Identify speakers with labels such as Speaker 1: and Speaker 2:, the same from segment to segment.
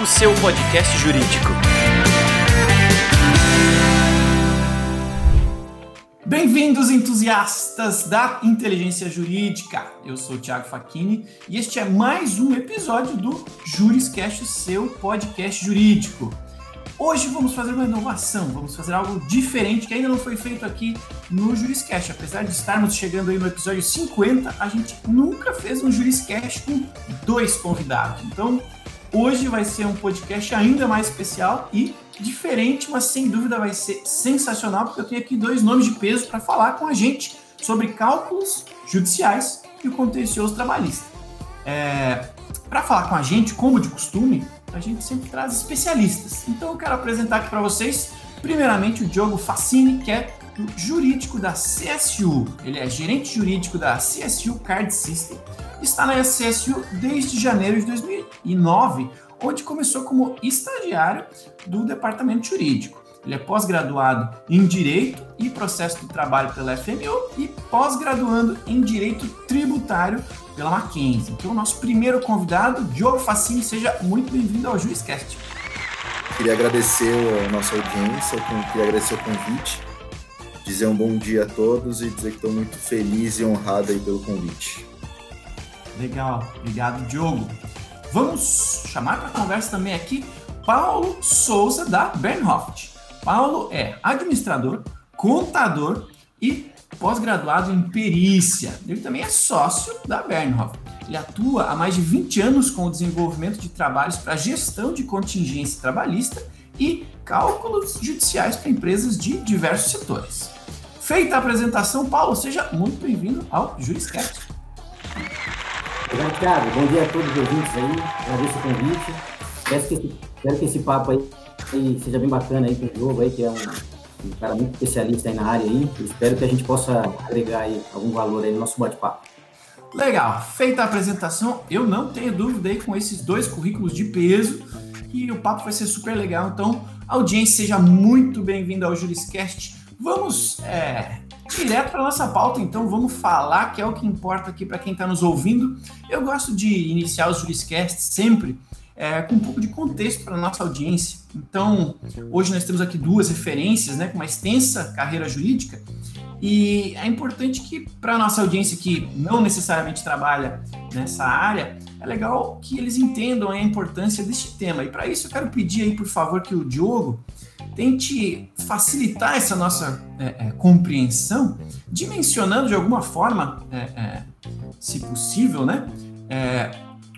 Speaker 1: O seu podcast jurídico.
Speaker 2: Bem-vindos, entusiastas da inteligência jurídica. Eu sou o Thiago Facchini e este é mais um episódio do Juriscast, o seu podcast jurídico. Hoje vamos fazer uma inovação, vamos fazer algo diferente que ainda não foi feito aqui no Juriscast. Apesar de estarmos chegando aí no episódio 50, a gente nunca fez um Juriscast com dois convidados. Então, hoje vai ser um podcast ainda mais especial e diferente, mas sem dúvida vai ser sensacional, porque eu tenho aqui dois nomes de peso para falar com a gente sobre cálculos judiciais e o contencioso trabalhista. É, para falar com a gente, como de costume, a gente sempre traz especialistas. Então eu quero apresentar aqui para vocês, primeiramente, o Diogo Facini, que é jurídico da CSU. Ele é gerente jurídico da CSU Card System. Está na CSU desde janeiro de 2009, onde começou como estagiário do departamento jurídico. Ele é pós-graduado em Direito e Processo do Trabalho pela FMU e pós-graduando em Direito Tributário pela Mackenzie. Então, o nosso primeiro convidado, Diogo Facini, seja muito bem-vindo ao Juizcast.
Speaker 3: Queria agradecer a nossa audiência, queria agradecer o convite, dizer um bom dia a todos e dizer que estou muito feliz e honrado aí pelo convite.
Speaker 2: Legal, obrigado, Diogo. Vamos chamar para conversa também aqui Paulo Souza, da Bernhoft. Paulo é administrador, contador e pós-graduado em perícia. Ele também é sócio da Bernhoff. Ele atua há mais de 20 anos com o desenvolvimento de trabalhos para gestão de contingência trabalhista e cálculos judiciais para empresas de diversos setores. Feita a apresentação, Paulo, seja muito bem-vindo ao Juriscast.
Speaker 4: Obrigado, Thiago. Bom dia a todos os ouvintes aí. Agradeço o convite. Espero que, esse, espero que esse papo aí, aí seja bem bacana aí com o jogo aí, que é um, um cara muito especialista aí na área aí. Espero que a gente possa agregar aí algum valor aí no nosso bate-papo.
Speaker 2: Legal, feita a apresentação, eu não tenho dúvida aí com esses dois currículos de peso que o papo vai ser super legal. Então, audiência, seja muito bem-vindo ao Juriscast. Vamos é, direto para nossa pauta, então vamos falar que é o que importa aqui para quem está nos ouvindo. Eu gosto de iniciar os Juriscasts sempre é, com um pouco de contexto para nossa audiência. Então, hoje nós temos aqui duas referências, né, com uma extensa carreira jurídica, e é importante que para nossa audiência que não necessariamente trabalha nessa área, é legal que eles entendam a importância deste tema. E para isso eu quero pedir aí, por favor, que o Diogo tente facilitar essa nossa é, é, compreensão, dimensionando de alguma forma, é, é se possível, né, é,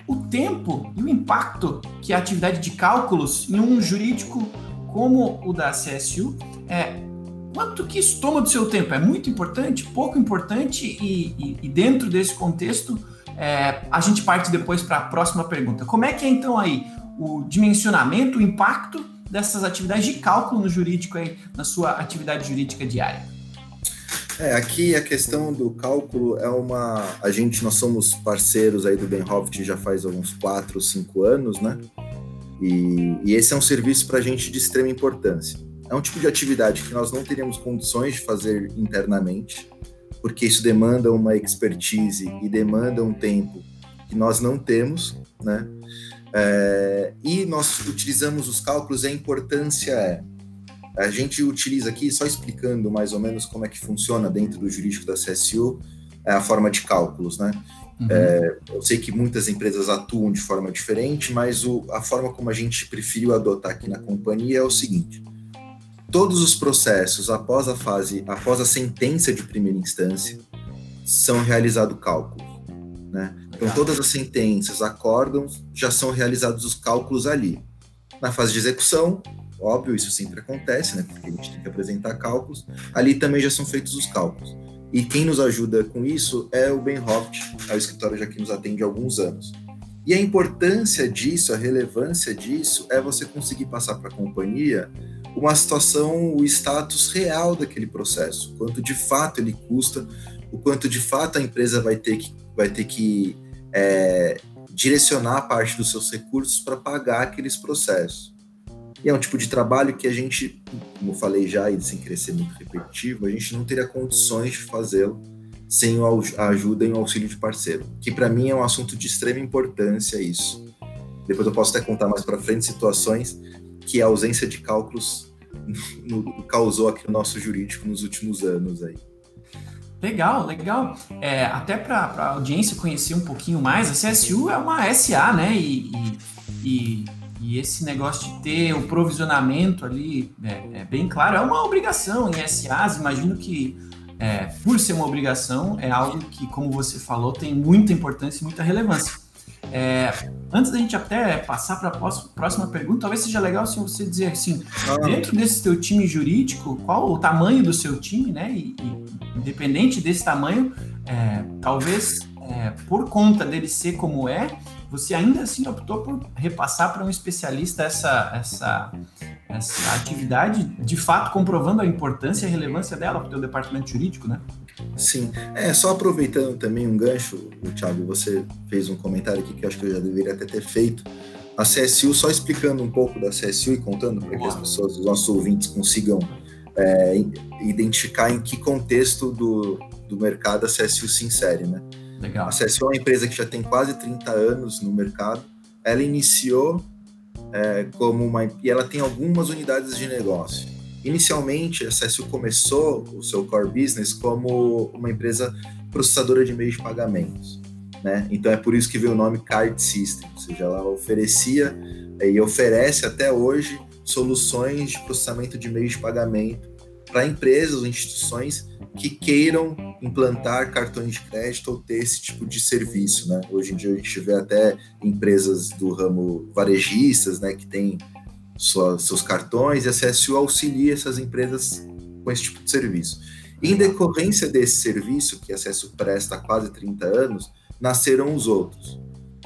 Speaker 2: o tempo e o impacto que a atividade de cálculos em um jurídico como o da CSU é quanto que isso toma do seu tempo? É muito importante, pouco importante e, e, e dentro desse contexto é, a gente parte depois para a próxima pergunta. Como é que é então aí o dimensionamento, o impacto dessas atividades de cálculo no jurídico aí na sua atividade jurídica diária?
Speaker 3: É, aqui a questão do cálculo é uma. A gente, nós somos parceiros aí do Benhoft já faz uns 4 ou 5 anos, né? E, e esse é um serviço para a gente de extrema importância. É um tipo de atividade que nós não teríamos condições de fazer internamente, porque isso demanda uma expertise e demanda um tempo que nós não temos, né? É, e nós utilizamos os cálculos, a importância é a gente utiliza aqui, só explicando mais ou menos como é que funciona dentro do jurídico da CSU, é a forma de cálculos, né? Uhum. É, eu sei que muitas empresas atuam de forma diferente, mas o, a forma como a gente preferiu adotar aqui na companhia é o seguinte: todos os processos após a fase, após a sentença de primeira instância, são realizados cálculos, né? Então todas as sentenças, acórdãos, já são realizados os cálculos ali. Na fase de execução, Óbvio, isso sempre acontece, né? Porque a gente tem que apresentar cálculos. Ali também já são feitos os cálculos. E quem nos ajuda com isso é o Benhoft, é o escritório já que nos atende há alguns anos. E a importância disso, a relevância disso, é você conseguir passar para a companhia uma situação, o status real daquele processo, quanto de fato ele custa, o quanto de fato a empresa vai ter que, vai ter que é, direcionar parte dos seus recursos para pagar aqueles processos. E é um tipo de trabalho que a gente, como falei já, e sem ser muito repetitivo, a gente não teria condições de fazê-lo sem a ajuda e o auxílio de parceiro, que para mim é um assunto de extrema importância isso. depois eu posso até contar mais para frente situações que a ausência de cálculos no, causou aqui no nosso jurídico nos últimos anos aí.
Speaker 2: Legal, legal. É, até para a audiência conhecer um pouquinho mais, a CSU é uma SA, né? E, e, e, e esse negócio de ter o provisionamento ali é, é, bem claro, é uma obrigação em SAs. Imagino que, é, por ser uma obrigação, é algo que, como você falou, tem muita importância e muita relevância. É, antes da gente até passar para a próxima pergunta, talvez seja legal se você dizer assim, ah. dentro desse teu time jurídico, qual o tamanho do seu time, né? E, e independente desse tamanho, é, talvez é, por conta dele ser como é, você ainda assim optou por repassar para um especialista essa, essa, essa atividade, de fato comprovando a importância e a relevância dela para o teu departamento jurídico, né?
Speaker 3: Sim, é só aproveitando também um gancho, Thiago, você fez um comentário aqui que eu acho que eu já deveria até ter feito. A CSU, só explicando um pouco da CSU e contando para que as pessoas, os nossos ouvintes, consigam é, identificar em que contexto do, do mercado a CSU se insere, né? Legal. A CSU é uma empresa que já tem quase 30 anos no mercado. Ela iniciou é, como uma... e ela tem algumas unidades de negócio. Inicialmente, a CSU começou o seu core business como uma empresa processadora de meios de pagamentos. Né? Então é por isso que veio o nome Card System, ou seja, ela oferecia e oferece até hoje soluções de processamento de meios de pagamento para empresas ou instituições que queiram implantar cartões de crédito ou ter esse tipo de serviço, né? Hoje em dia a gente vê até empresas do ramo varejistas, né, que tem sua, seus cartões, e a CSU auxilia essas empresas com esse tipo de serviço. Em decorrência desse serviço, que a CSU presta há quase 30 anos, nasceram os outros.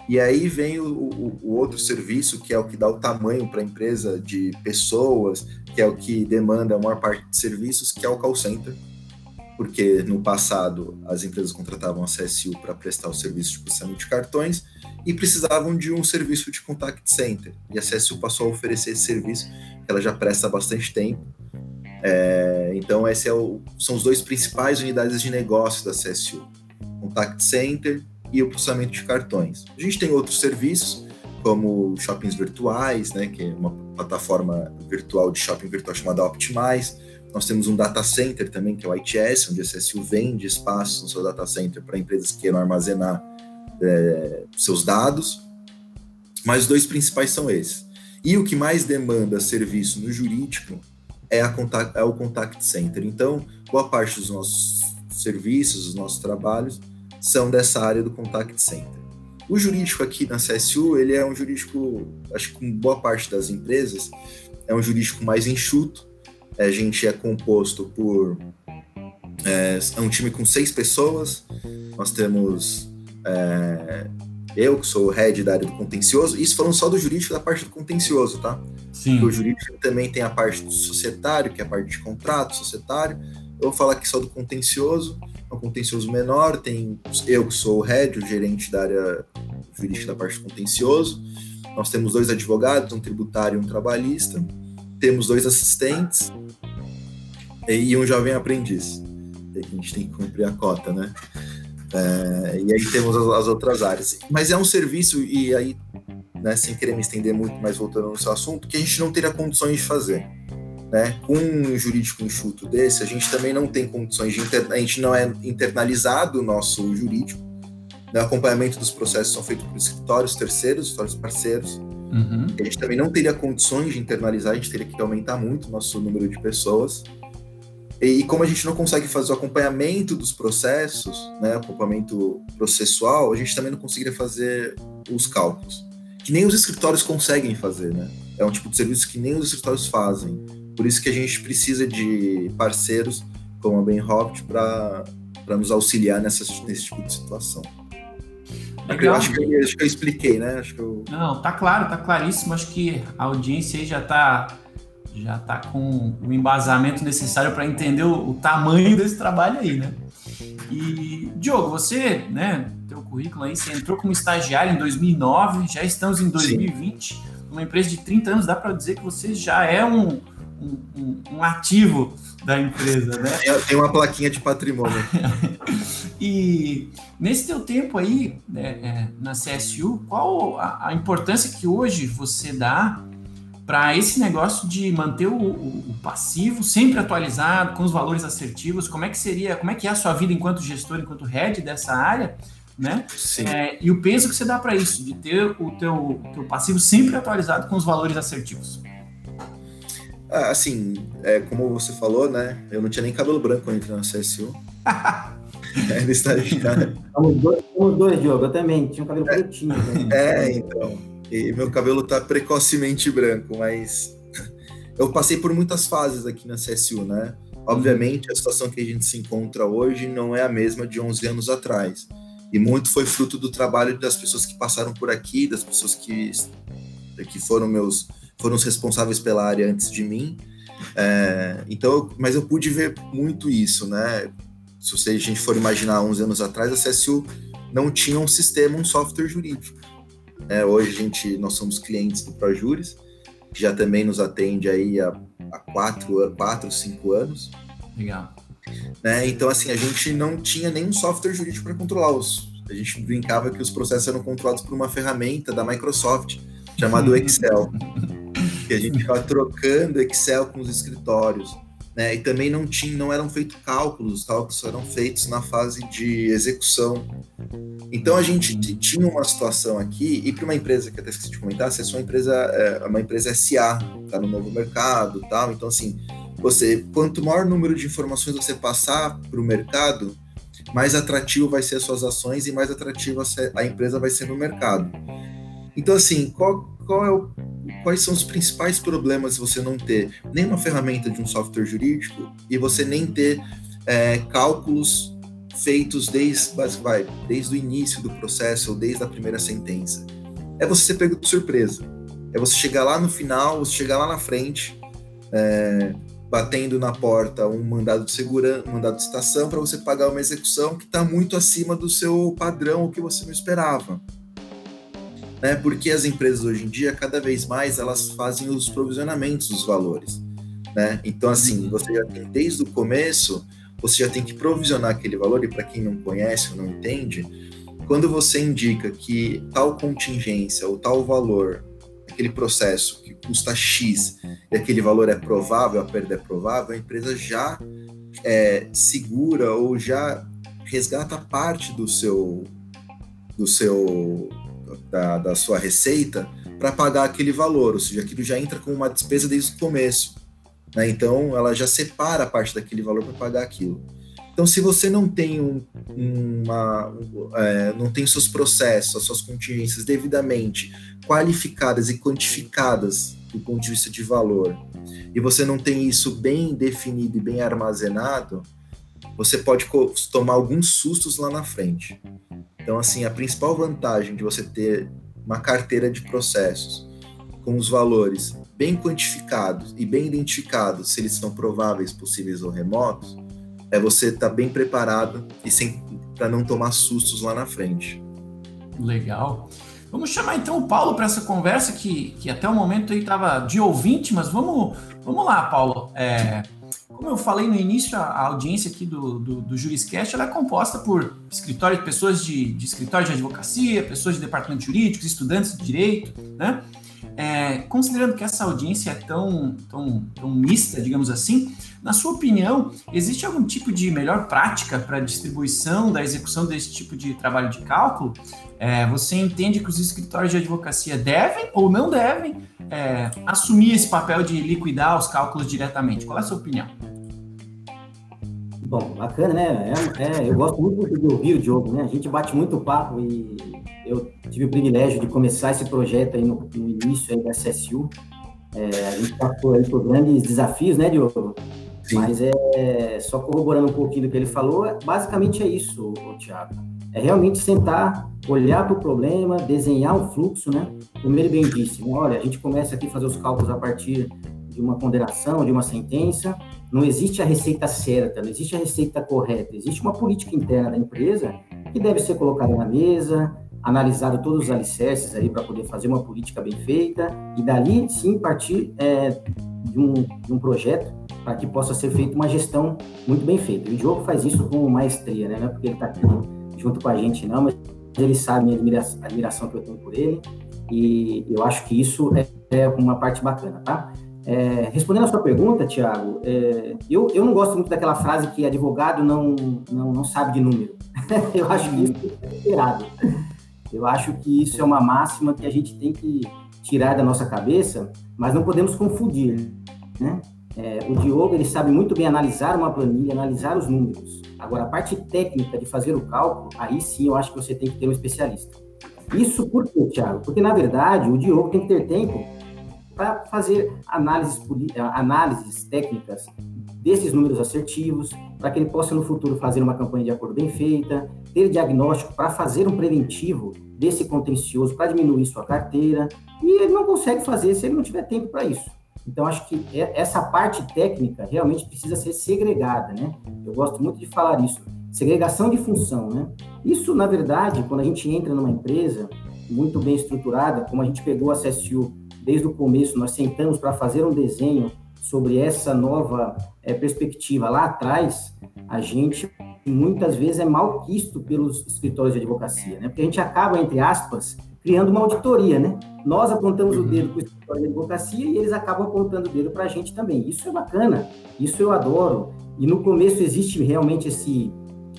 Speaker 3: E aí vem o, o, o outro serviço, que é o que dá o tamanho para a empresa de pessoas, que é o que demanda a maior parte de serviços, que é o call center. Porque no passado as empresas contratavam a CSU para prestar o serviço de processamento de cartões, e precisavam de um serviço de contact center. E a CSU passou a oferecer esse serviço, que ela já presta há bastante tempo. É, então, esses é são os dois principais unidades de negócio da CSU: contact center e o processamento de cartões. A gente tem outros serviços, como shoppings virtuais, né, que é uma plataforma virtual de shopping virtual chamada Optimize. Nós temos um data center também, que é o ITS, onde a CSU vende espaço no seu data center para empresas que queiram armazenar é, seus dados, mas os dois principais são esses. E o que mais demanda serviço no jurídico é, contact, é o contact center. Então, boa parte dos nossos serviços, dos nossos trabalhos, são dessa área do contact center. O jurídico aqui na CSU, ele é um jurídico, acho que com boa parte das empresas, é um jurídico mais enxuto. A gente é composto por. É, é um time com seis pessoas. Nós temos é, eu, que sou o head da área do contencioso, isso falando só do jurídico da parte do contencioso, tá? Sim. Porque o jurídico também tem a parte do societário, que é a parte de contrato societário. Eu vou falar aqui só do contencioso, é um contencioso menor, tem eu que sou o head, o gerente da área jurídica da parte do contencioso. Nós temos dois advogados, um tributário e um trabalhista. Temos dois assistentes e um jovem aprendiz. a gente tem que cumprir a cota, né? É, e aí temos as, as, outras áreas. Mas é um serviço, e aí, né, sem querer me estender muito, mas voltando no seu assunto, que a gente não teria condições de fazer. Né? Com um jurídico enxuto desse, a gente também não tem condições de. Inter... A gente não é internalizado o nosso jurídico. Né? O acompanhamento dos processos são feitos por escritórios terceiros, escritórios parceiros. Uhum. A gente também não teria condições de internalizar, a gente teria que aumentar muito o nosso número de pessoas. E, como a gente não consegue fazer o acompanhamento dos processos, né, acompanhamento processual, a gente também não conseguiria fazer os cálculos, que nem os escritórios conseguem fazer, né? É um tipo de serviço que nem os escritórios fazem. Por isso que a gente precisa de parceiros como a Benhoft para nos auxiliar nessa, nesse tipo de situação. Legal. Acho que, acho que eu expliquei, né? Acho que eu...
Speaker 2: Não, tá claro, tá claríssimo. Acho que a audiência aí já tá já está com o embasamento necessário para entender o, o, tamanho desse trabalho aí, né? E, Diogo, você, né, teu currículo aí, você entrou como estagiário em 2009, já estamos em 2020, Sim. uma empresa de 30 anos, dá para dizer que você já é um, um, um, ativo da empresa, né?
Speaker 3: Tem uma plaquinha de patrimônio.
Speaker 2: E nesse teu tempo aí né, é, na CSU, qual a, a, importância que hoje você dá para esse negócio de manter o, o, o, passivo sempre atualizado, com os valores assertivos? Como é que seria, como é que é a sua vida enquanto gestor, enquanto head dessa área? Né? É, e o peso que você dá para isso, de ter o teu, teu passivo sempre atualizado com os valores assertivos.
Speaker 3: Ah, assim, é, como você falou, né? Eu não tinha nem cabelo branco quando entrei na CSU.
Speaker 4: Ainda está. Somos dois, somos dois, Diogo. Eu também tinha um cabelo é, pretinho. Né?
Speaker 3: É, então. E meu cabelo tá precocemente branco, mas eu passei por muitas fases aqui na CSU, né? Obviamente, a situação que a gente se encontra hoje não é a mesma de 11 anos atrás. E muito foi fruto do trabalho das pessoas que passaram por aqui, das pessoas que, que foram meus foram os responsáveis pela área antes de mim. É, então, mas eu pude ver muito isso, né? Se a gente for imaginar uns anos atrás, a CSU não tinha um sistema, um software jurídico. É, hoje a gente, nós somos clientes do ProJuris, que já também nos atende aí há, há quatro, quatro, cinco anos.
Speaker 2: Legal.
Speaker 3: Né? Então, assim, a gente não tinha nenhum software jurídico para controlar os. A gente brincava que os processos eram controlados por uma ferramenta da Microsoft chamada Excel. que a gente ficava trocando Excel com os escritórios. Né? E também não, tinha, não eram feitos cálculos, os cálculos eram feitos na fase de execução. Então a gente tinha uma situação aqui, e para uma empresa que até esqueci de comentar, se é uma empresa, é uma empresa SA, está no novo mercado tal, então assim, você, quanto maior número de informações você passar para o mercado, mais atrativo vai ser as suas ações e mais atrativa a empresa vai ser no mercado. Então, assim, qual, qual é o, quais são os principais problemas você não ter nenhuma ferramenta de um software jurídico e você nem ter é, cálculos feitos desde, vai, desde o início do processo ou desde a primeira sentença? É você ser pego de surpresa. É você chegar lá no final, você chegar lá na frente, é, batendo na porta um mandado de segurança, um mandado de estação para você pagar uma execução que está muito acima do seu padrão, o que você não esperava né? Porque as empresas hoje em dia, cada vez mais, elas fazem os provisionamentos dos valores, né? Então, assim, uhum. você já tem, desde o começo, você já tem que provisionar aquele valor, e para quem não conhece ou não entende, quando você indica que tal contingência ou tal valor, aquele processo que custa X e aquele valor é provável, a perda é provável, a empresa já é, segura ou já resgata parte do seu do seu da, da sua receita para pagar aquele valor, ou seja, aquilo já entra como uma despesa desde o começo. Né? Então, ela já separa parte daquele valor para pagar aquilo. Então, se você não tem um, uma, é, não tem seus processos, as suas contingências devidamente qualificadas e quantificadas do ponto de vista de valor, e você não tem isso bem definido e bem armazenado, você pode tomar alguns sustos lá na frente. Então, assim, a principal vantagem de você ter uma carteira de processos com os valores bem quantificados e bem identificados, se eles são prováveis, possíveis ou remotos, é você estar tá bem preparado e sem para não tomar sustos lá na frente.
Speaker 2: Legal. Vamos chamar então o Paulo para essa conversa que, que até o momento aí estava de ouvinte, mas vamos, vamos lá, Paulo. É, como eu falei no início, a, audiência aqui do, do, do Juriscast ela é composta por escritórios, pessoas de, de escritório de advocacia, pessoas de departamento jurídico, estudantes de direito, né? É, considerando que essa audiência é tão, tão, tão mista, digamos assim, na sua opinião, existe algum tipo de melhor prática para distribuição da execução desse tipo de trabalho de cálculo? É, você entende que os escritórios de advocacia devem ou não devem é, assumir esse papel de liquidar os cálculos diretamente? Qual é a sua opinião?
Speaker 4: Bom, bacana, né? É, é, eu gosto muito de ouvir o Diogo, né? A gente bate muito papo e eu tive o privilégio de começar esse projeto aí no, no início aí da CSU. É, a gente passou aí por grandes desafios, né, Diogo? Sim. Mas é só corroborando um pouquinho do que ele falou, basicamente é isso, Tiago. É realmente sentar, olhar para o problema, desenhar um fluxo, né? Como ele bem disse, né? olha, a gente começa aqui a fazer os cálculos a partir de uma condenação, de uma sentença, não existe a receita certa, não existe a receita correta, existe uma política interna da empresa que deve ser colocada na mesa, analisado todos os alicerces aí para poder fazer uma política bem feita e dali sim partir é, de, um, de um projeto para que possa ser feita uma gestão muito bem feita. E o Diogo faz isso com maestria, né? Não é porque ele está aqui junto com a gente, não, mas ele sabe a admiração, a admiração que eu tenho por ele e eu acho que isso é, é uma parte bacana, tá? É, respondendo a sua pergunta, Tiago, é, eu, eu não gosto muito daquela frase que advogado não, não, não sabe de número. eu acho que isso é errado. Eu acho que isso é uma máxima que a gente tem que tirar da nossa cabeça, mas não podemos confundir, né? É, o Diogo ele sabe muito bem analisar uma planilha, analisar os números. Agora, a parte técnica de fazer o cálculo, aí sim eu acho que você tem que ter um especialista. Isso por quê, Thiago? Porque, na verdade, o Diogo tem que ter tempo para fazer análises, análises técnicas desses números assertivos, para que ele possa no futuro fazer uma campanha de acordo bem feita, ter diagnóstico para fazer um preventivo desse contencioso, para diminuir sua carteira, e ele não consegue fazer se ele não tiver tempo para isso. Então, acho que é, essa parte técnica realmente precisa ser segregada, né? Eu gosto muito de falar isso. Segregação de função, né? Isso, na verdade, quando a gente entra numa empresa muito bem estruturada, como a gente pegou a CSU desde o começo, nós sentamos para fazer um desenho sobre essa nova é, perspectiva lá atrás, a gente muitas vezes é mal quisto pelos escritórios de advocacia, né? Porque a gente acaba, entre aspas, criando uma auditoria, né? Nós apontamos uhum. o dedo para o escritório de advocacia e eles acabam apontando o dedo para a gente também. Isso é bacana, isso eu adoro. E no começo existe realmente esse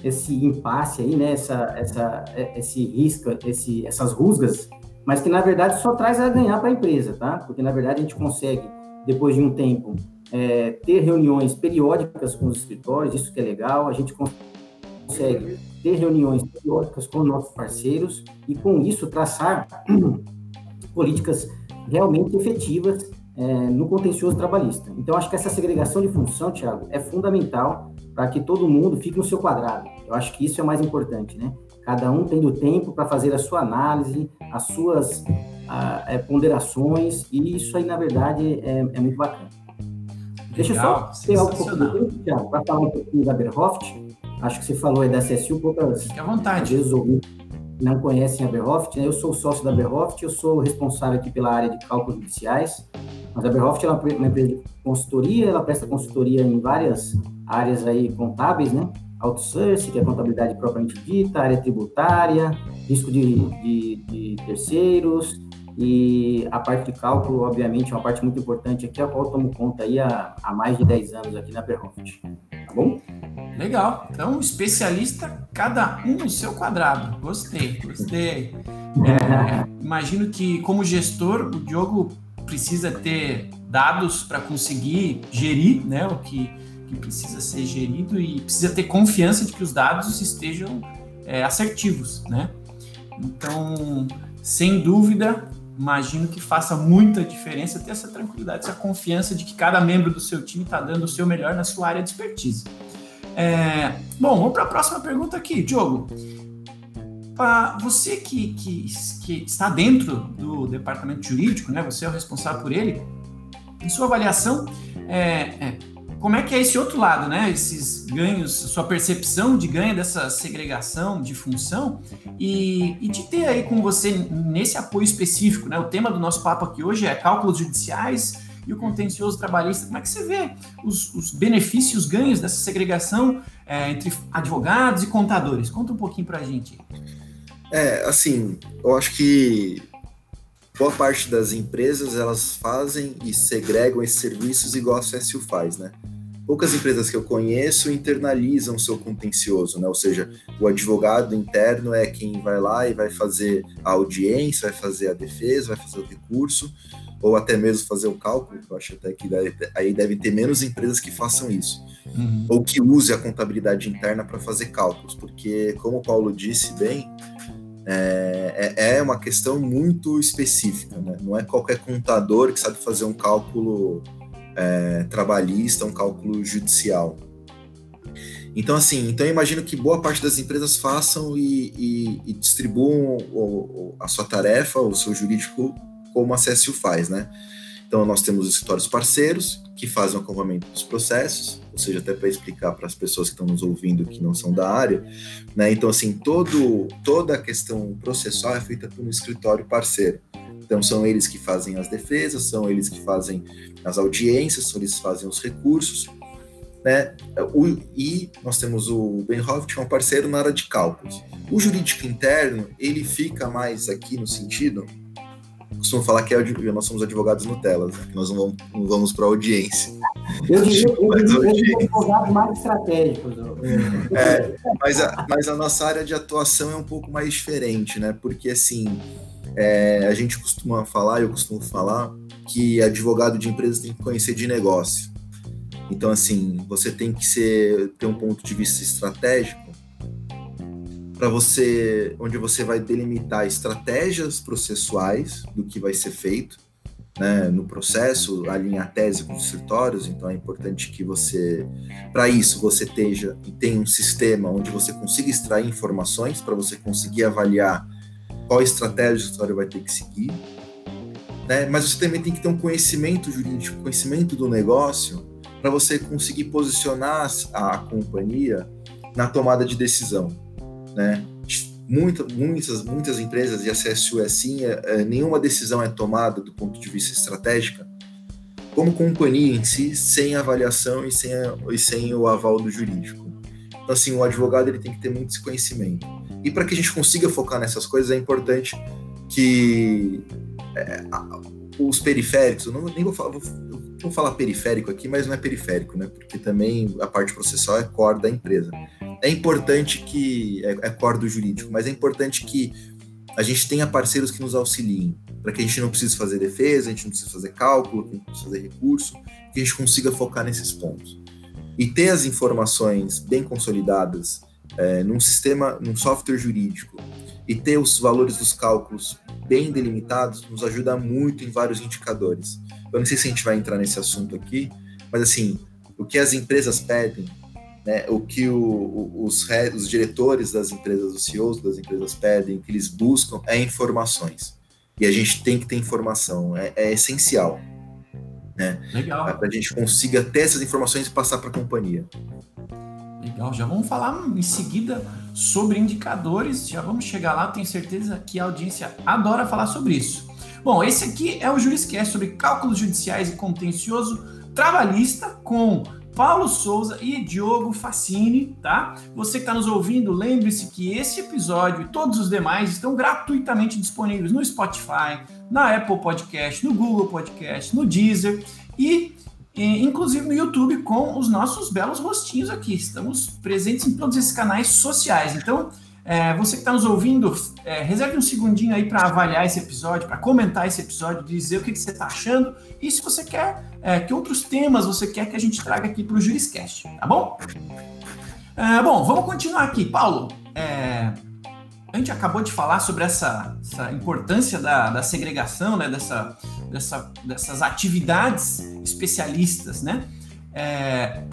Speaker 4: esse impasse aí, né? Essa, essa, esse risca, esse, essas rusgas, mas que na verdade só traz a ganhar para a empresa, tá? Porque na verdade a gente consegue depois de um tempo é, ter reuniões periódicas com os escritórios, isso que é legal. A gente consegue ter reuniões periódicas com nossos parceiros e, com isso, traçar políticas realmente efetivas é, no contencioso trabalhista. Então, acho que essa segregação de função, Tiago, é fundamental para que todo mundo fique no seu quadrado. Eu acho que isso é mais importante, né? Cada um tendo tempo para fazer a sua análise, as suas a, é, ponderações, e isso aí, na verdade, é, é muito bacana. Deixa eu só pegar um pouquinho, Tiago, para falar um pouquinho da Berhoft. Acho que você falou aí da CSU, poucas
Speaker 2: Fique à vontade.
Speaker 4: vezes não conhecem a Berhoft, né? eu sou sócio da Berhoft, eu sou responsável aqui pela área de cálculos judiciais, mas a Berhoft é uma, empresa de consultoria, ela presta consultoria em várias áreas aí contábeis, né? Outsource, que é contabilidade propriamente dita, área tributária, risco de, de, de terceiros, e a parte de cálculo, obviamente, é uma parte muito importante aqui, a qual eu tomo conta aí há, há mais de 10 anos aqui na Berhoft. Tá bom?
Speaker 2: Legal. Então, especialista, cada um no seu quadrado. Gostei, gostei. É, imagino que, como gestor, o Diogo precisa ter dados para conseguir gerir né, o que, que, precisa ser gerido e precisa ter confiança de que os dados estejam é, assertivos. Né? Então, sem dúvida, imagino que faça muita diferença ter essa tranquilidade, essa confiança de que cada membro do seu time está dando o seu melhor na sua área de expertise. É, bom, vamos para a próxima pergunta aqui, Diogo. Para você que, que, que, está dentro do departamento jurídico, né, você é o responsável por ele, em sua avaliação, é, é, como é que é esse outro lado, né? Esses ganhos, sua percepção de ganho dessa segregação de função e, e de ter aí com você nesse apoio específico, né? O tema do nosso papo aqui hoje é cálculos judiciais e o contencioso trabalhista. Como é que você vê os, os benefícios, os ganhos dessa segregação é, entre advogados e contadores? Conta um pouquinho para a gente.
Speaker 3: É, assim, eu acho que boa parte das empresas elas fazem e segregam esses serviços igual a CSU faz, né? Poucas empresas que eu conheço internalizam seu contencioso, né? Ou seja, o advogado interno é quem vai lá e vai fazer a audiência, vai fazer a defesa, vai fazer o recurso, ou até mesmo fazer o cálculo, eu acho até que deve, aí deve ter menos empresas que façam isso. Uhum. Ou que use a contabilidade interna para fazer cálculos, porque, como o Paulo disse bem, é, é, é uma questão muito específica, né? Não é qualquer contador que sabe fazer um cálculo é, trabalhista, um cálculo judicial. Então, assim, então eu imagino que boa parte das empresas façam e, e, e distribuam o, a sua tarefa, o seu jurídico, como a CSU faz, né? Então, nós temos os escritórios parceiros, que fazem o acompanhamento dos processos, ou seja, até para explicar para as pessoas que estão nos ouvindo que não são da área, né? Então, assim, todo, toda a questão processual é feita por um escritório parceiro. Então são eles que fazem as defesas, são eles que fazem as audiências, são eles que fazem os recursos, né? O, e nós temos o Benhoff, que é um parceiro na área de cálculos. O jurídico interno, ele fica mais aqui no sentido, costumo falar que é, nós somos advogados Nutelas, né? nós não vamos, não vamos para audiência.
Speaker 4: Eu diria que advogados mais estratégicos.
Speaker 3: É, mas, a, mas a nossa área de atuação é um pouco mais diferente, né? Porque assim, é, a gente costuma falar, eu costumo falar, que advogado de empresa tem que conhecer de negócio. Então, assim, você tem que ser, ter um ponto de vista estratégico para você, onde você vai delimitar estratégias processuais do que vai ser feito né, no processo, alinhar tese com os escritórios. Então, é importante que você, para isso, você e tenha um sistema onde você consiga extrair informações para você conseguir avaliar qual estratégia o escritório vai ter que seguir. Né? Mas você também tem que ter um conhecimento jurídico, conhecimento do negócio para você conseguir posicionar a companhia na tomada de decisão, né? Muita, muitas, muitas empresas, e a CSU é assim, é, é, nenhuma decisão é tomada do ponto de vista estratégica como companhia em si, sem avaliação e sem, a, e sem o aval do jurídico. Então, assim, o advogado ele tem que ter muito esse conhecimento. E para que a gente consiga focar nessas coisas, é importante que é, os periféricos, eu não, nem vou falar, vou, vou falar periférico aqui, mas não é periférico, né? Porque também a parte processual é core da empresa. É importante que, é, é core do jurídico, mas é importante que a gente tenha parceiros que nos auxiliem, para que a gente não precise fazer defesa, a gente não precise fazer cálculo, não precise fazer recurso, que a gente consiga focar nesses pontos. E ter as informações bem consolidadas é, num sistema, num software jurídico, e ter os valores dos cálculos bem delimitados nos ajuda muito em vários indicadores. Eu não sei se a gente vai entrar nesse assunto aqui, mas assim, o que as empresas pedem, né, o que o, o, os, os diretores das empresas, os CEOs das empresas pedem, o que eles buscam é informações. E a gente tem que ter informação, é, é essencial. Né?
Speaker 2: Legal.
Speaker 3: Para a gente consiga ter essas informações e passar para a companhia.
Speaker 2: Legal, já vamos falar em seguida sobre indicadores, já vamos chegar lá, tenho certeza que a audiência adora falar sobre isso. Bom, esse aqui é o Juriscast sobre cálculos judiciais e contencioso trabalhista com Paulo Souza e Diogo Facini, tá? Você que está nos ouvindo, lembre-se que esse episódio e todos os demais estão gratuitamente disponíveis no Spotify, na Apple Podcast, no Google Podcast, no Deezer e, e inclusive no YouTube com os nossos belos rostinhos aqui. Estamos presentes em todos esses canais sociais. Então, é, você que está nos ouvindo, é, reserve um segundinho aí para avaliar esse episódio, para comentar esse episódio, dizer o que, que você está achando e se você quer, é, que outros temas você quer que a gente traga aqui para o Juriscast, tá bom? É, bom, vamos continuar aqui. Paulo, é, a gente acabou de falar sobre essa, essa importância da, da segregação, né, dessa, dessa, dessas atividades especialistas, né? É,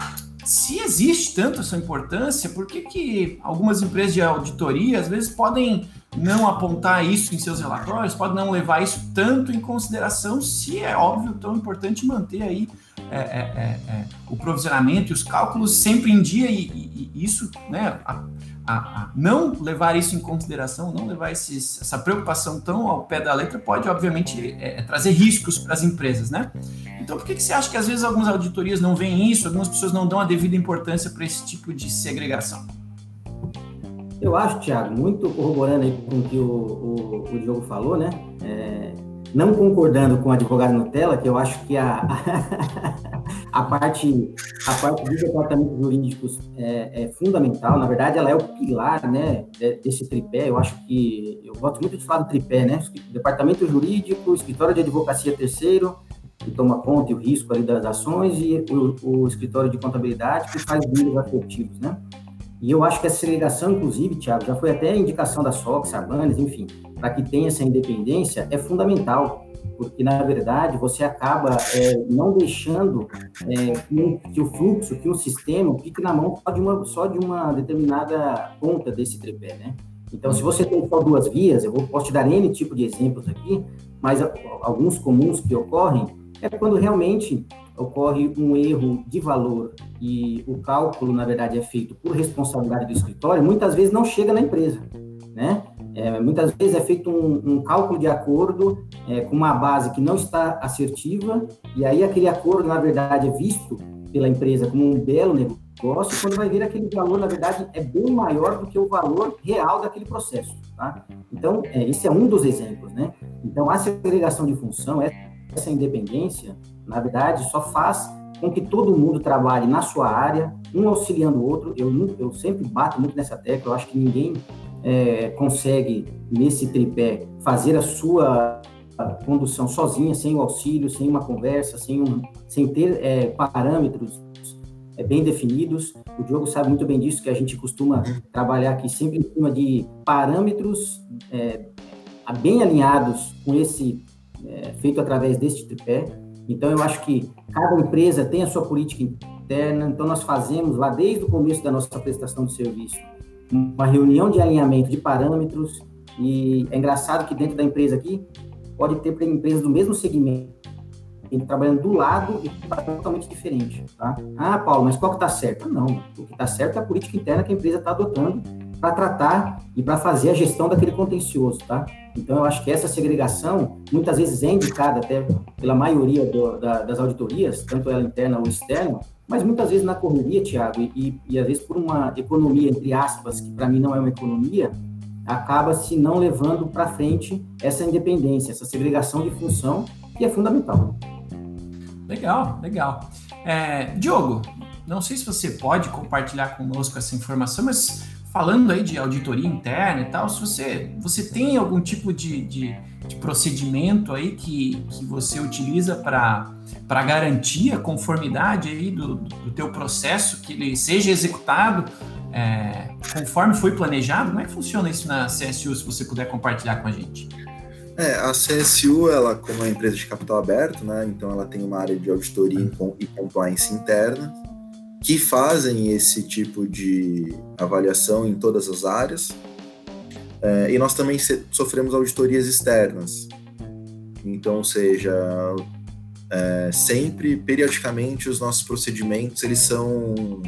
Speaker 2: se existe tanto essa importância, por que, que algumas empresas de auditoria às vezes podem não apontar isso em seus relatórios, podem não levar isso tanto em consideração, se é óbvio tão importante manter aí é, é, é, é o provisionamento e os cálculos sempre em dia e, e, e isso, né, a, a, a, não levar isso em consideração, não levar essa preocupação tão ao pé da letra pode, obviamente, é, é trazer riscos para as empresas, né? Então, por que, que você acha que às vezes algumas auditorias não veem isso, algumas pessoas não dão a devida importância para esse tipo de segregação?
Speaker 4: Eu acho, Thiago, muito corroborando aí com o que o, o, o Diogo falou, né? É, não concordando com o advogado Nutella, que eu acho que a, a, parte, a parte dos departamentos jurídicos é, é, fundamental, na verdade, ela é o pilar né, desse tripé. Eu acho que, eu gosto muito de falar do tripé, né? Departamento jurídico, escritório de advocacia terceiro, que toma conta e o risco ali das ações, e o, o escritório de contabilidade, que faz vínculos afetivos, né? E eu acho que essa segregação, inclusive, Tiago, já foi até indicação da SOX, Sarbanes, enfim, para que tenha essa independência, é fundamental, porque, na verdade, você acaba é, não deixando é, que, o fluxo, que o sistema fique na mão só de uma, só de uma determinada ponta desse tripé, né? Então, se você tem só duas vias, eu posso te dar N tipo de exemplos aqui, mas alguns comuns que ocorrem é quando realmente ocorre um erro de valor e o cálculo, na verdade, é feito por responsabilidade do escritório, muitas vezes não chega na empresa, né? É, muitas vezes é feito um, um cálculo de acordo é, com uma base que não está assertiva, e aí aquele acordo, na verdade, é visto pela empresa como um belo negócio, quando vai ver aquele valor, na verdade, é bem maior do que o valor real daquele processo. Tá? Então, é, esse é um dos exemplos. Né? Então, a segregação de função, essa independência, na verdade, só faz com que todo mundo trabalhe na sua área, um auxiliando o outro. Eu, eu sempre bato muito nessa tecla, eu acho que ninguém é, consegue, nesse tripé, fazer a sua condução sozinha, sem o auxílio, sem uma conversa, sem, um, sem ter é, parâmetros é, bem definidos. O Diogo sabe muito bem disso, que a gente costuma trabalhar aqui sempre em cima de parâmetros é, bem alinhados com esse, é, feito através deste tripé. Então, eu acho que cada empresa tem a sua política interna, então nós fazemos lá desde o começo da nossa prestação de serviço uma reunião de alinhamento de parâmetros e é engraçado que dentro da empresa aqui pode ter empresas do mesmo segmento trabalhando do lado e totalmente diferente, tá? Ah, Paulo, mas qual que está certo? Não, o que está certo é a política interna que a empresa está adotando para tratar e para fazer a gestão daquele contencioso, tá? Então, eu acho que essa segregação, muitas vezes é indicada até pela maioria do, da, das auditorias, tanto ela interna ou externa, mas muitas vezes na correria, Tiago, e, e, e às vezes por uma economia, entre aspas, que para mim não é uma economia, acaba se não levando para frente essa independência, essa segregação de função, que é fundamental.
Speaker 2: Legal, legal. É, Diogo, não sei se você pode compartilhar conosco essa informação, mas falando aí de auditoria interna e tal, se você, você tem algum tipo de, de, de procedimento aí que, que você utiliza para para garantir a conformidade aí do, do teu processo, que ele seja executado é, conforme foi planejado? Como é que funciona isso na CSU, se você puder compartilhar com a gente?
Speaker 3: É, a CSU, ela, como é empresa de capital aberto, né, então ela tem uma área de auditoria e compliance interna, que fazem esse tipo de avaliação em todas as áreas. É, e nós também sofremos auditorias externas. Então, seja é, sempre, periodicamente, os nossos procedimentos eles são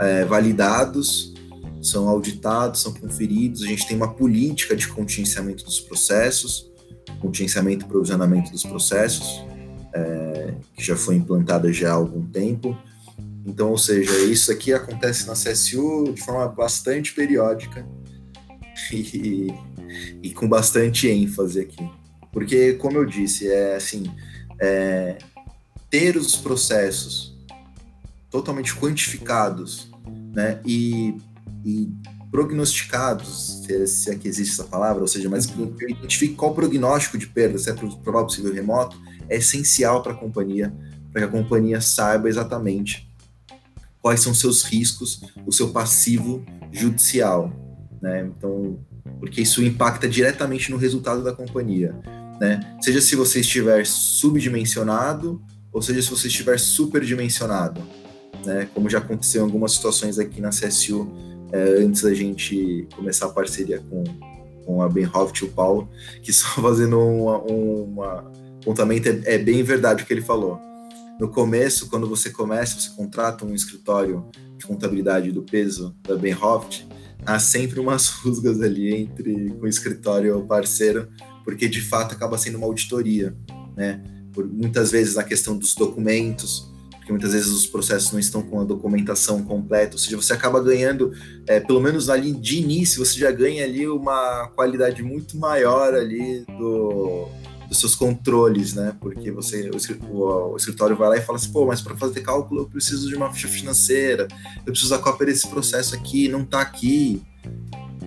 Speaker 3: é, validados, são auditados, são conferidos. A gente tem uma política de contingenciamento dos processos, contingenciamento e provisionamento dos processos, é, que já foi implantada já há algum tempo. Então, ou seja, isso aqui acontece na CSU de forma bastante periódica e, e com bastante ênfase aqui. Porque, como eu disse, é assim, é, ter os processos totalmente quantificados né, e, e prognosticados, se, é que existe essa palavra, ou seja, mas que identifique qual prognóstico de perda, se é provável possível remoto, é essencial para a companhia, para que a companhia saiba exatamente quais são seus riscos, o seu passivo judicial, né? Então, porque isso impacta diretamente no resultado da companhia né? Seja se você estiver subdimensionado ou seja se você estiver superdimensionado, né? Como já aconteceu em algumas situações aqui na CSU é, antes da gente começar a parceria com, com a Benhoft e o Paulo, que só fazendo uma apontamento é, é bem verdade o que ele falou. No começo, quando você começa, você contrata um escritório de contabilidade do peso da Benhoft, há sempre umas rusgas ali entre o escritório parceiro porque de fato acaba sendo uma auditoria, né? Por muitas vezes na questão dos documentos, porque muitas vezes os processos não estão com a documentação completa, ou seja, você acaba ganhando, é, pelo menos ali de início, você já ganha ali uma qualidade muito maior ali do, dos seus controles, né? Porque você, o, escritório vai lá e fala assim, pô, mas para fazer cálculo eu preciso de uma ficha financeira, eu preciso da cópia desse processo aqui, não está aqui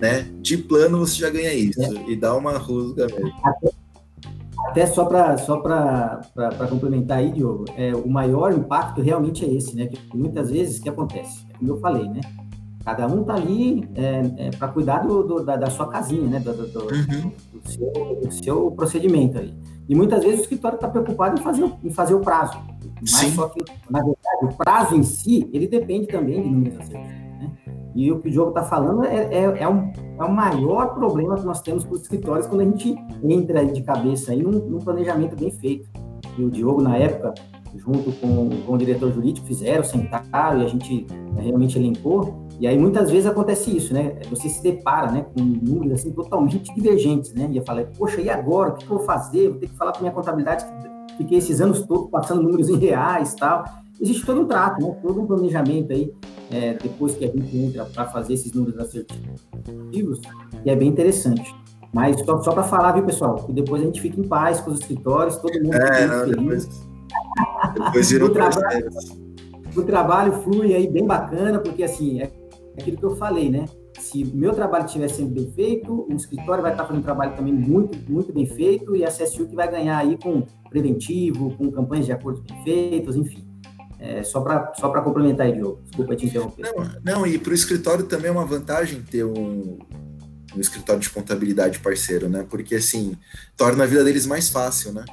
Speaker 3: né? De plano você já ganha isso é. e dá uma rusga mesmo.
Speaker 4: Até, só para só complementar aí, Diogo, é, o maior impacto realmente é esse, né? Que muitas vezes o que acontece? É como eu falei, né? Cada um tá ali é, é para cuidar do, do, da, da, sua casinha, né? Do, do, do, uhum. do, seu, do seu procedimento aí. E muitas vezes o escritório está preocupado em fazer, em fazer o prazo. Mas Sim. só que, na verdade, o prazo em si, ele depende também de números acertos. E o que o Diogo está falando é, é, é, um, é o maior problema que nós temos com os escritórios quando a gente entra de cabeça aí num, num planejamento bem feito. E o Diogo, na época, junto com, com o diretor jurídico, fizeram, sentaram e a gente né, realmente elencou. E aí muitas vezes acontece isso, né? Você se depara, né, com números assim totalmente divergentes, né? E eu falei, poxa, e agora? O que eu vou fazer? Vou ter que falar para minha contabilidade que fiquei esses anos todos passando números em reais, tal. Existe todo um trato, né? Todo um planejamento aí é, depois que a gente entra para fazer esses números assertivos, e é bem interessante. Mas só, só para falar, viu, pessoal, que depois a gente fica em paz com os escritórios, todo mundo
Speaker 3: é, não, depois, depois virou
Speaker 4: o, trabalho, o trabalho flui aí bem bacana, porque assim, é aquilo que eu falei, né? Se meu trabalho estiver sendo bem feito, o escritório vai estar fazendo um trabalho também muito, muito bem feito, e a CSU que vai ganhar aí com preventivo, com campanhas de acordo bem feitas, enfim. É, só para só complementar aí, Diogo. Desculpa te interromper.
Speaker 3: Não, não e para o escritório também é uma vantagem ter um, um escritório de contabilidade parceiro, né? Porque assim torna a vida deles mais fácil, né?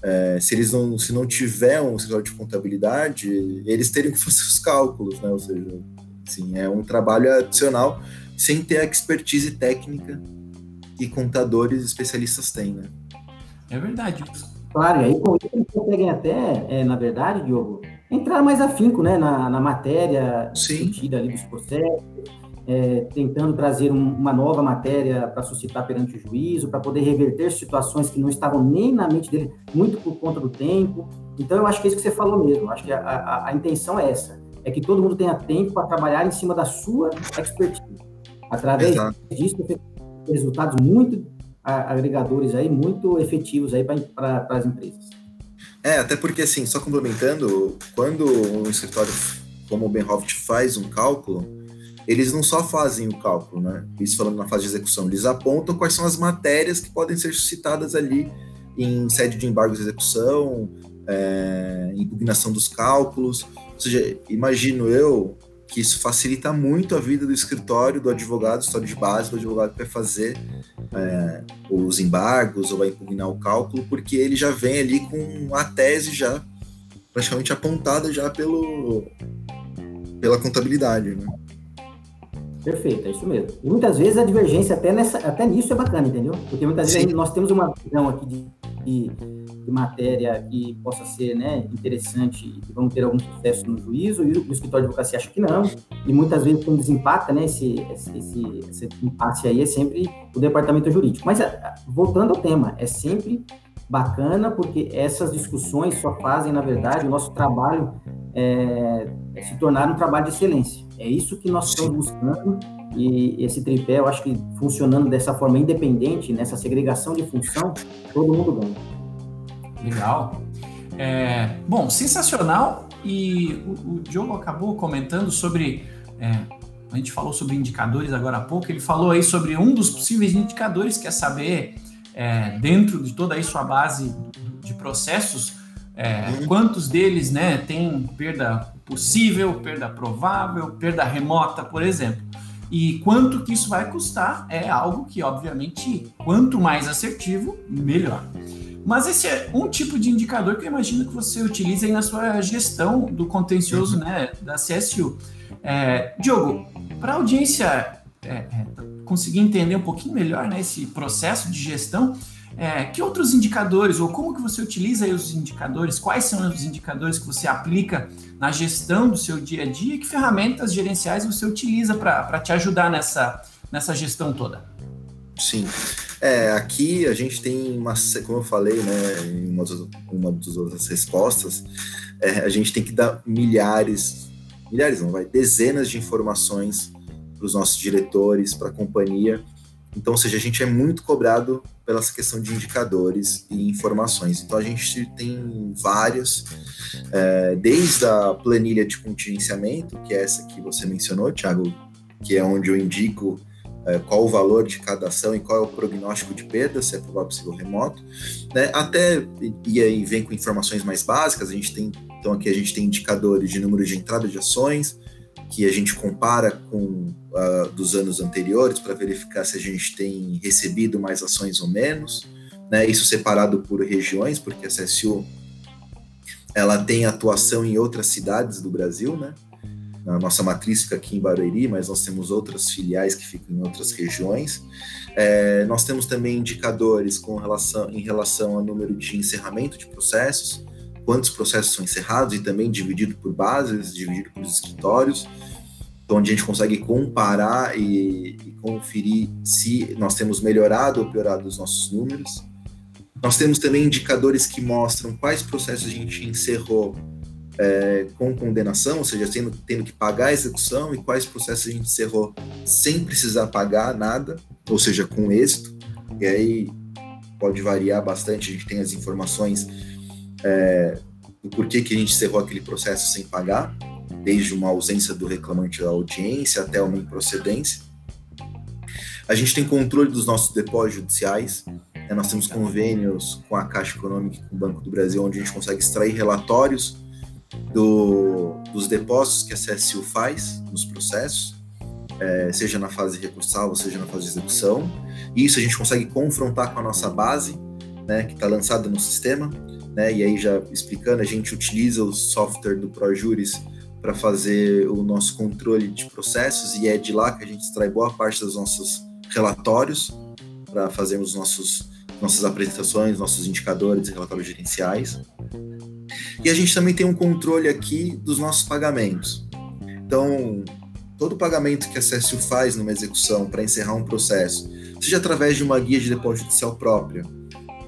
Speaker 3: É, se eles não se não tiver um escritório de contabilidade, eles teriam que fazer os cálculos, né? Ou seja, assim, é um trabalho adicional sem ter a expertise técnica que contadores especialistas têm, né?
Speaker 2: É verdade.
Speaker 4: Claro, e aí com isso eles conseguem até, é, na verdade, Diogo, entrar mais afinco né, na, na matéria discutida ali dos processos, é, tentando trazer um, uma nova matéria para suscitar perante o juízo, para poder reverter situações que não estavam nem na mente dele, muito por conta do tempo. Então, eu acho que é isso que você falou mesmo. Acho que a, a, a intenção é essa: é que todo mundo tenha tempo para trabalhar em cima da sua expertise. Através Exato. disso, resultados muito agregadores aí, muito efetivos aí para as empresas.
Speaker 3: É, até porque, assim, só complementando, quando um escritório como o Benhoft faz um cálculo, eles não só fazem o cálculo, né? Isso falando na fase de execução, eles apontam quais são as matérias que podem ser suscitadas ali em sede de embargo de execução, é, impugnação dos cálculos. Ou seja, imagino eu que isso facilita muito a vida do escritório, do advogado, história de base do advogado que vai fazer é, os embargos ou vai impugnar o cálculo, porque ele já vem ali com a tese já praticamente apontada já pelo, pela contabilidade, né?
Speaker 4: Perfeito, é isso mesmo. E muitas vezes a divergência até, nessa, até nisso é bacana, entendeu? Porque muitas Sim. vezes nós temos uma visão aqui de, de de matéria que possa ser né, interessante e que vão ter algum sucesso no juízo, e o escritório de advocacia acha que não, e muitas vezes quando desempata, né, esse, esse, esse, impasse aí é sempre o departamento jurídico. Mas voltando ao tema, é sempre bacana porque essas discussões só fazem, na verdade, o nosso trabalho é, se tornar um trabalho de excelência. É isso que nós estamos buscando e esse tripé, eu acho que funcionando dessa forma independente, nessa segregação de função, todo mundo ganha.
Speaker 2: Legal. É, bom, sensacional. E o, o Diogo acabou comentando sobre. É, a gente falou sobre indicadores agora há pouco. Ele falou aí sobre um dos possíveis indicadores, que é saber, é, dentro de toda aí sua base de processos, é, uhum. quantos deles né, tem perda possível, perda provável, perda remota, por exemplo. E quanto que isso vai custar é algo que, obviamente, quanto mais assertivo, melhor. Mas esse é um tipo de indicador que eu imagino que você utiliza aí na sua gestão do contencioso uhum. né, da CSU. É, Diogo, para a audiência é, é, conseguir entender um pouquinho melhor né, esse processo de gestão, é, que outros indicadores, ou como que você utiliza os indicadores, quais são os indicadores que você aplica na gestão do seu dia a dia que ferramentas gerenciais você utiliza para te ajudar nessa, nessa gestão toda?
Speaker 3: Sim. É, aqui a gente tem uma, como eu falei, né, em uma, uma das outras respostas, é, a gente tem que dar milhares, milhares não, vai, dezenas de informações para os nossos diretores, para a companhia. Então, ou seja, a gente é muito cobrado pela questão de indicadores e informações. Então, a gente tem várias, é, desde a planilha de contingenciamento, que é essa que você mencionou, Thiago, que é onde eu indico é, qual o valor de cada ação e qual é o prognóstico de perda, se é provável, possível remoto, né? Até, e aí vem com informações mais básicas, a gente tem, então aqui a gente tem indicadores de número de entrada de ações, que a gente compara com uh, dos anos anteriores para verificar se a gente tem recebido mais ações ou menos, né? Isso separado por regiões, porque a CSU ela tem atuação em outras cidades do Brasil, né? A nossa matriz fica aqui em Barueri, mas nós temos outras filiais que ficam em outras regiões. É, nós temos também indicadores com relação, em relação ao número de encerramento de processos, quantos processos são encerrados e também dividido por bases, dividido por escritórios, então onde a gente consegue comparar e, e conferir se nós temos melhorado ou piorado os nossos números. Nós temos também indicadores que mostram quais processos a gente encerrou é, com condenação, ou seja, tendo, tendo que pagar a execução, e quais processos a gente encerrou sem precisar pagar nada, ou seja, com êxito. E aí pode variar bastante, a gente tem as informações é, do porquê que a gente encerrou aquele processo sem pagar, desde uma ausência do reclamante da audiência até uma improcedência. A gente tem controle dos nossos depósitos judiciais, né? nós temos convênios com a Caixa Econômica e com o Banco do Brasil, onde a gente consegue extrair relatórios do, dos depósitos que a CSU faz nos processos, é, seja na fase recursal, seja na fase de execução. Isso a gente consegue confrontar com a nossa base, né, que está lançada no sistema, né, e aí já explicando, a gente utiliza o software do ProJuris para fazer o nosso controle de processos e é de lá que a gente extrai boa parte dos nossos relatórios para fazermos nossos nossas apresentações, nossos indicadores e relatórios gerenciais. E a gente também tem um controle aqui dos nossos pagamentos. Então, todo pagamento que a CSU faz numa execução para encerrar um processo, seja através de uma guia de depósito judicial própria,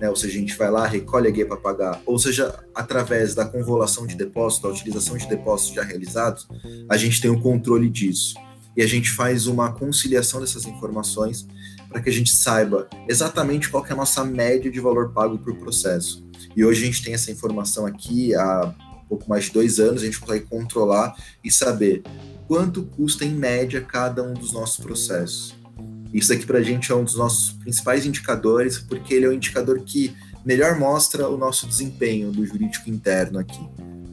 Speaker 3: né, ou seja, a gente vai lá, recolhe a guia para pagar, ou seja, através da convolução de depósito, da utilização de depósitos já realizados, a gente tem o um controle disso. E a gente faz uma conciliação dessas informações para que a gente saiba exatamente qual é a nossa média de valor pago por processo. E hoje a gente tem essa informação aqui há pouco mais de dois anos, a gente consegue controlar e saber quanto custa em média cada um dos nossos processos. Isso aqui para a gente é um dos nossos principais indicadores, porque ele é o indicador que melhor mostra o nosso desempenho do jurídico interno aqui.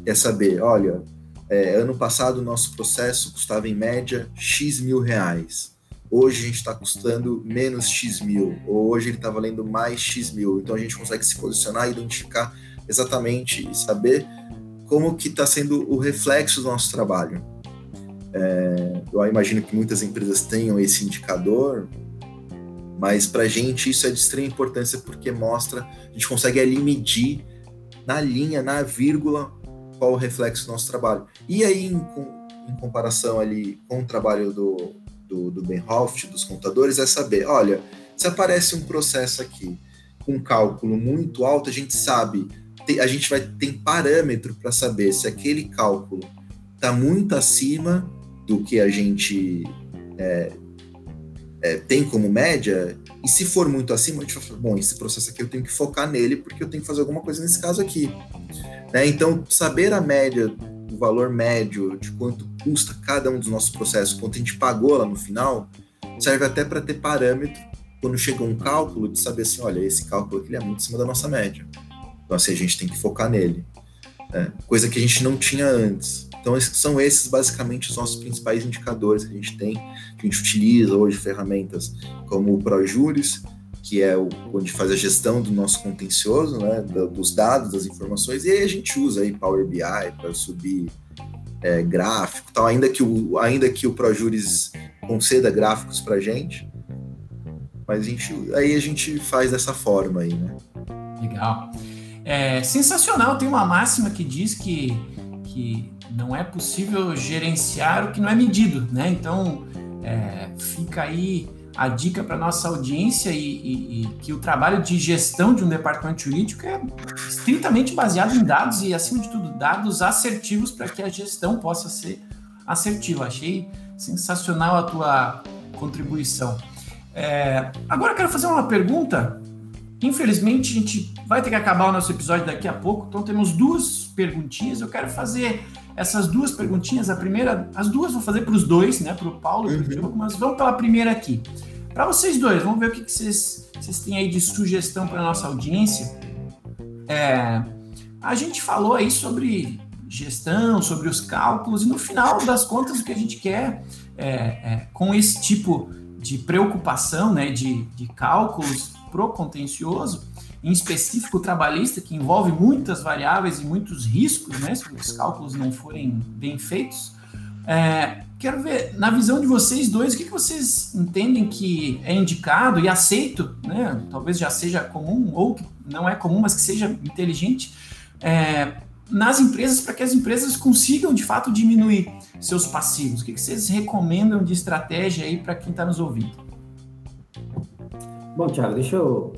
Speaker 3: É saber, olha, é, ano passado o nosso processo custava em média X mil reais. Hoje a gente está custando menos X mil, ou hoje ele está valendo mais X mil. Então a gente consegue se posicionar, identificar exatamente e saber como que está sendo o reflexo do nosso trabalho. É, eu imagino que muitas empresas tenham esse indicador, mas para a gente isso é de extrema importância porque mostra, a gente consegue ali medir na linha, na vírgula, qual o reflexo do nosso trabalho. E aí, em, em comparação ali com o trabalho do, do, do Benhoft, dos contadores, é saber, olha, se aparece um processo aqui com um cálculo muito alto, a gente sabe, a gente vai ter parâmetro para saber se aquele cálculo está muito acima do que a gente é, é, tem como média, e se for muito acima, a gente vai falar, bom, esse processo aqui eu tenho que focar nele porque eu tenho que fazer alguma coisa nesse caso aqui. Né? Então, saber a média, o valor médio de quanto custa cada um dos nossos processos, quanto a gente pagou lá no final, serve até para ter parâmetro quando chega um cálculo de saber assim, olha, esse cálculo aqui é muito em cima da nossa média. Então, assim, a gente tem que focar nele. Né? Coisa que a gente não tinha antes. Então, são esses basicamente os nossos principais indicadores que a gente tem, que a gente utiliza hoje ferramentas como o ProJuris, que é o, onde faz a gestão do nosso contencioso, né, dos dados, das informações, e a gente usa aí Power BI para subir é, gráfico, tal, ainda que o ainda que o ProJuris conceda gráficos para gente, mas a gente, aí a gente faz dessa forma aí, né?
Speaker 2: Legal. É sensacional. Tem uma máxima que diz que, que não é possível gerenciar o que não é medido, né? Então, é, fica aí a dica para nossa audiência e, e, e, que o trabalho de gestão de um departamento jurídico é estritamente baseado em dados e, acima de tudo, dados assertivos para que a gestão possa ser assertiva. Achei sensacional a tua contribuição. É, agora eu quero fazer uma pergunta. Infelizmente, a gente vai ter que acabar o nosso episódio daqui a pouco, então temos duas perguntinhas. Eu quero fazer essas duas perguntinhas. A primeira, as duas vou fazer para os dois, né? Para o Paulo e para o uhum. Diogo, mas vamos pela primeira aqui. Para vocês dois, vamos ver o que, que vocês, vocês têm aí de sugestão para nossa audiência. É, a gente falou aí sobre gestão, sobre os cálculos, e no final das contas, o que a gente quer é, é, com esse tipo de preocupação, né, de, de cálculos pro contencioso, em específico trabalhista, que envolve muitas variáveis e muitos riscos, né, se os cálculos não forem bem feitos. É, quero ver, na visão de vocês dois, o que, que vocês entendem que é indicado e aceito, né, talvez já seja comum, ou que não é comum, mas que seja inteligente, é, nas empresas para que as empresas consigam de fato diminuir seus passivos? O que, que vocês recomendam de estratégia aí para quem está nos ouvindo?
Speaker 4: Bom, Thiago, deixa eu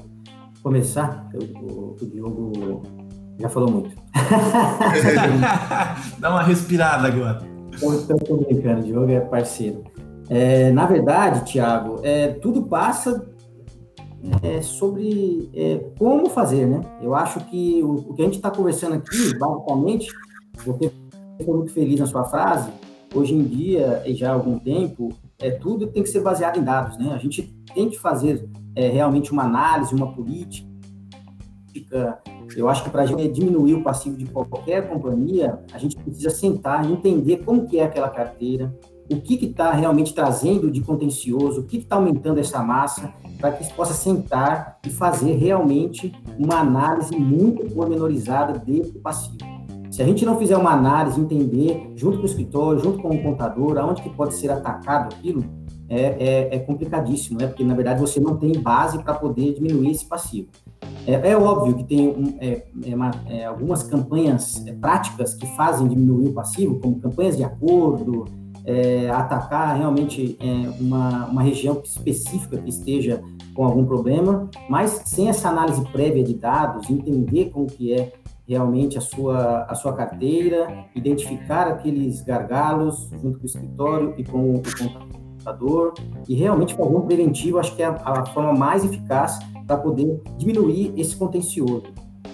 Speaker 4: começar. O, o Diogo já falou muito.
Speaker 2: Dá uma respirada agora.
Speaker 4: Estou brincando, o Diogo é parceiro. É, na verdade, Thiago, é, tudo passa é, sobre é, como fazer, né? Eu acho que o, o que a gente está conversando aqui, basicamente, você foi muito feliz na sua frase, hoje em dia, e já há algum tempo, é, tudo tem que ser baseado em dados, né? A gente tem que fazer é, realmente uma análise, uma política. Eu acho que para a gente diminuir o passivo de qualquer companhia, a gente precisa sentar e entender como que é aquela carteira, o que está realmente trazendo de contencioso, o que está aumentando essa massa, para que se possa sentar e fazer realmente uma análise muito pormenorizada desse passivo. Se a gente não fizer uma análise, entender, junto com o escritório, junto com o contador, aonde que pode ser atacado aquilo, é, é, é complicadíssimo, né? porque na verdade você não tem base para poder diminuir esse passivo. É, é óbvio que tem um, é, é uma, é, algumas campanhas práticas que fazem diminuir o passivo, como campanhas de acordo, atacar realmente uma, uma região específica que esteja com algum problema, mas sem essa análise prévia de dados, entender como que é realmente a sua, a sua carteira, identificar aqueles gargalos junto com o escritório e com o computador e realmente fazer um preventivo, acho que é a, a forma mais eficaz para poder diminuir esse contencioso.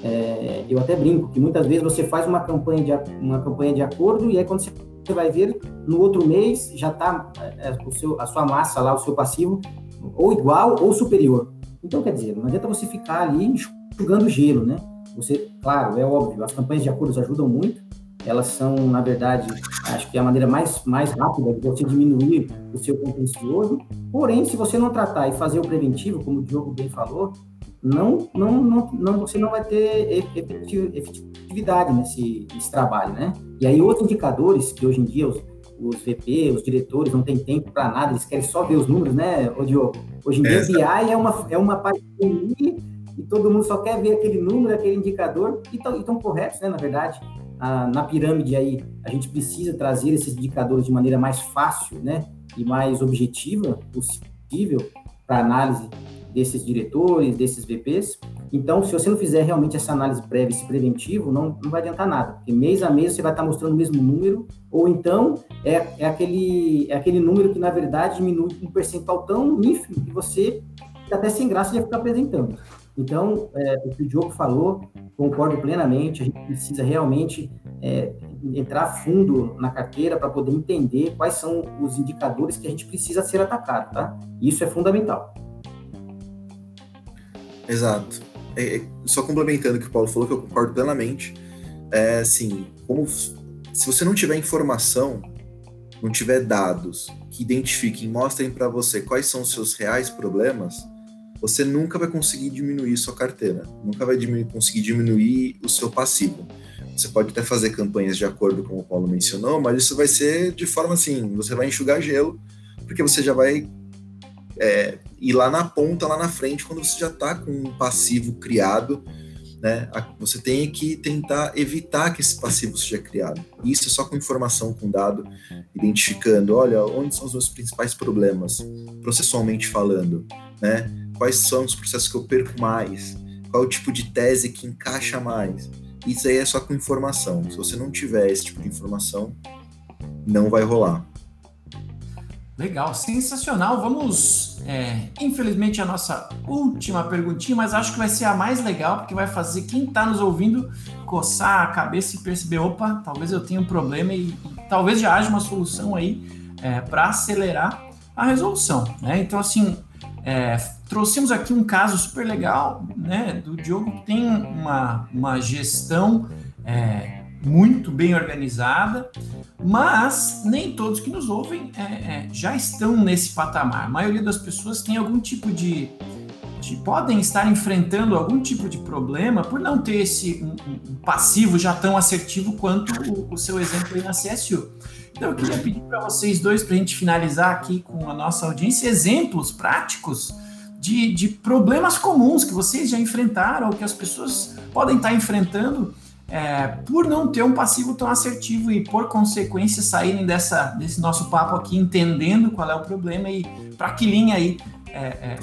Speaker 4: É, eu até brinco que muitas vezes você faz uma campanha de, uma campanha de acordo e aí quando você vai ver no outro mês já está é, é, a sua massa lá, o seu passivo, ou igual ou superior. Então, quer dizer, não adianta você ficar ali enxugando gelo, né? Você, claro, é óbvio, as campanhas de acordos ajudam muito, elas são, na verdade, acho que é a maneira mais, mais rápida de você diminuir o seu contencioso. Porém, se você não tratar e fazer o preventivo, como o Diogo bem falou, não, não, não, não você não vai ter efetividade nesse, nesse trabalho, né? E aí, outros indicadores que hoje em dia os, os VP, os diretores não têm tempo para nada, eles querem só ver os números, né, ô Diogo? Hoje em dia, o BI é uma, é uma parte e todo mundo só quer ver aquele número, aquele indicador, e estão corretos, né, na verdade. Ah, na pirâmide aí, a gente precisa trazer esses indicadores de maneira mais fácil, né, e mais objetiva possível para análise desses diretores, desses VPs. Então, se você não fizer realmente essa análise prévia, esse preventivo, não, não vai adiantar nada, porque mês a mês você vai estar mostrando o mesmo número, ou então é, é, aquele, é aquele número que, na verdade, diminui um percentual tão ínfimo que você fica até sem graça de ficar apresentando. Então, é, o que o Diogo falou, concordo plenamente, a gente precisa realmente é, entrar fundo na carteira para poder entender quais são os indicadores que a gente precisa ser atacado, tá? Isso é fundamental.
Speaker 3: Exato. É, é, só complementando o que o Paulo falou, que eu concordo plenamente, é assim, como se você não tiver informação, não tiver dados que identifiquem, mostrem para você quais são os seus reais problemas, você nunca vai conseguir diminuir sua carteira, nunca vai diminuir, conseguir diminuir o seu passivo. Você pode até fazer campanhas de acordo, como o Paulo mencionou, mas isso vai ser de forma assim, você vai enxugar gelo, porque você já vai é, ir lá na ponta, lá na frente, quando você já está com um passivo criado, né? Você tem que tentar evitar que esse passivo seja criado. Isso é só com informação, com dado, identificando, olha, onde são os meus principais problemas, processualmente falando, né? Quais são os processos que eu perco mais? Qual o tipo de tese que encaixa mais? Isso aí é só com informação. Se você não tiver esse tipo de informação, não vai rolar.
Speaker 2: Legal, sensacional. Vamos, é, infelizmente, a nossa última perguntinha, mas acho que vai ser a mais legal, porque vai fazer quem está nos ouvindo coçar a cabeça e perceber: opa, talvez eu tenha um problema e, e talvez já haja uma solução aí é, para acelerar a resolução. Né? Então, assim, é, trouxemos aqui um caso super legal né, do Diogo que tem uma, uma gestão é, muito bem organizada, mas nem todos que nos ouvem é, é, já estão nesse patamar. A maioria das pessoas tem algum tipo de, de podem estar enfrentando algum tipo de problema por não ter esse um, um passivo já tão assertivo quanto o, o seu exemplo aí na CSU. Então eu queria pedir para vocês dois, para a gente finalizar aqui com a nossa audiência, exemplos práticos de, de problemas comuns que vocês já enfrentaram ou que as pessoas podem estar enfrentando é, por não ter um passivo tão assertivo e, por consequência, saírem dessa, desse nosso papo aqui entendendo qual é o problema e para que linha aí é, é,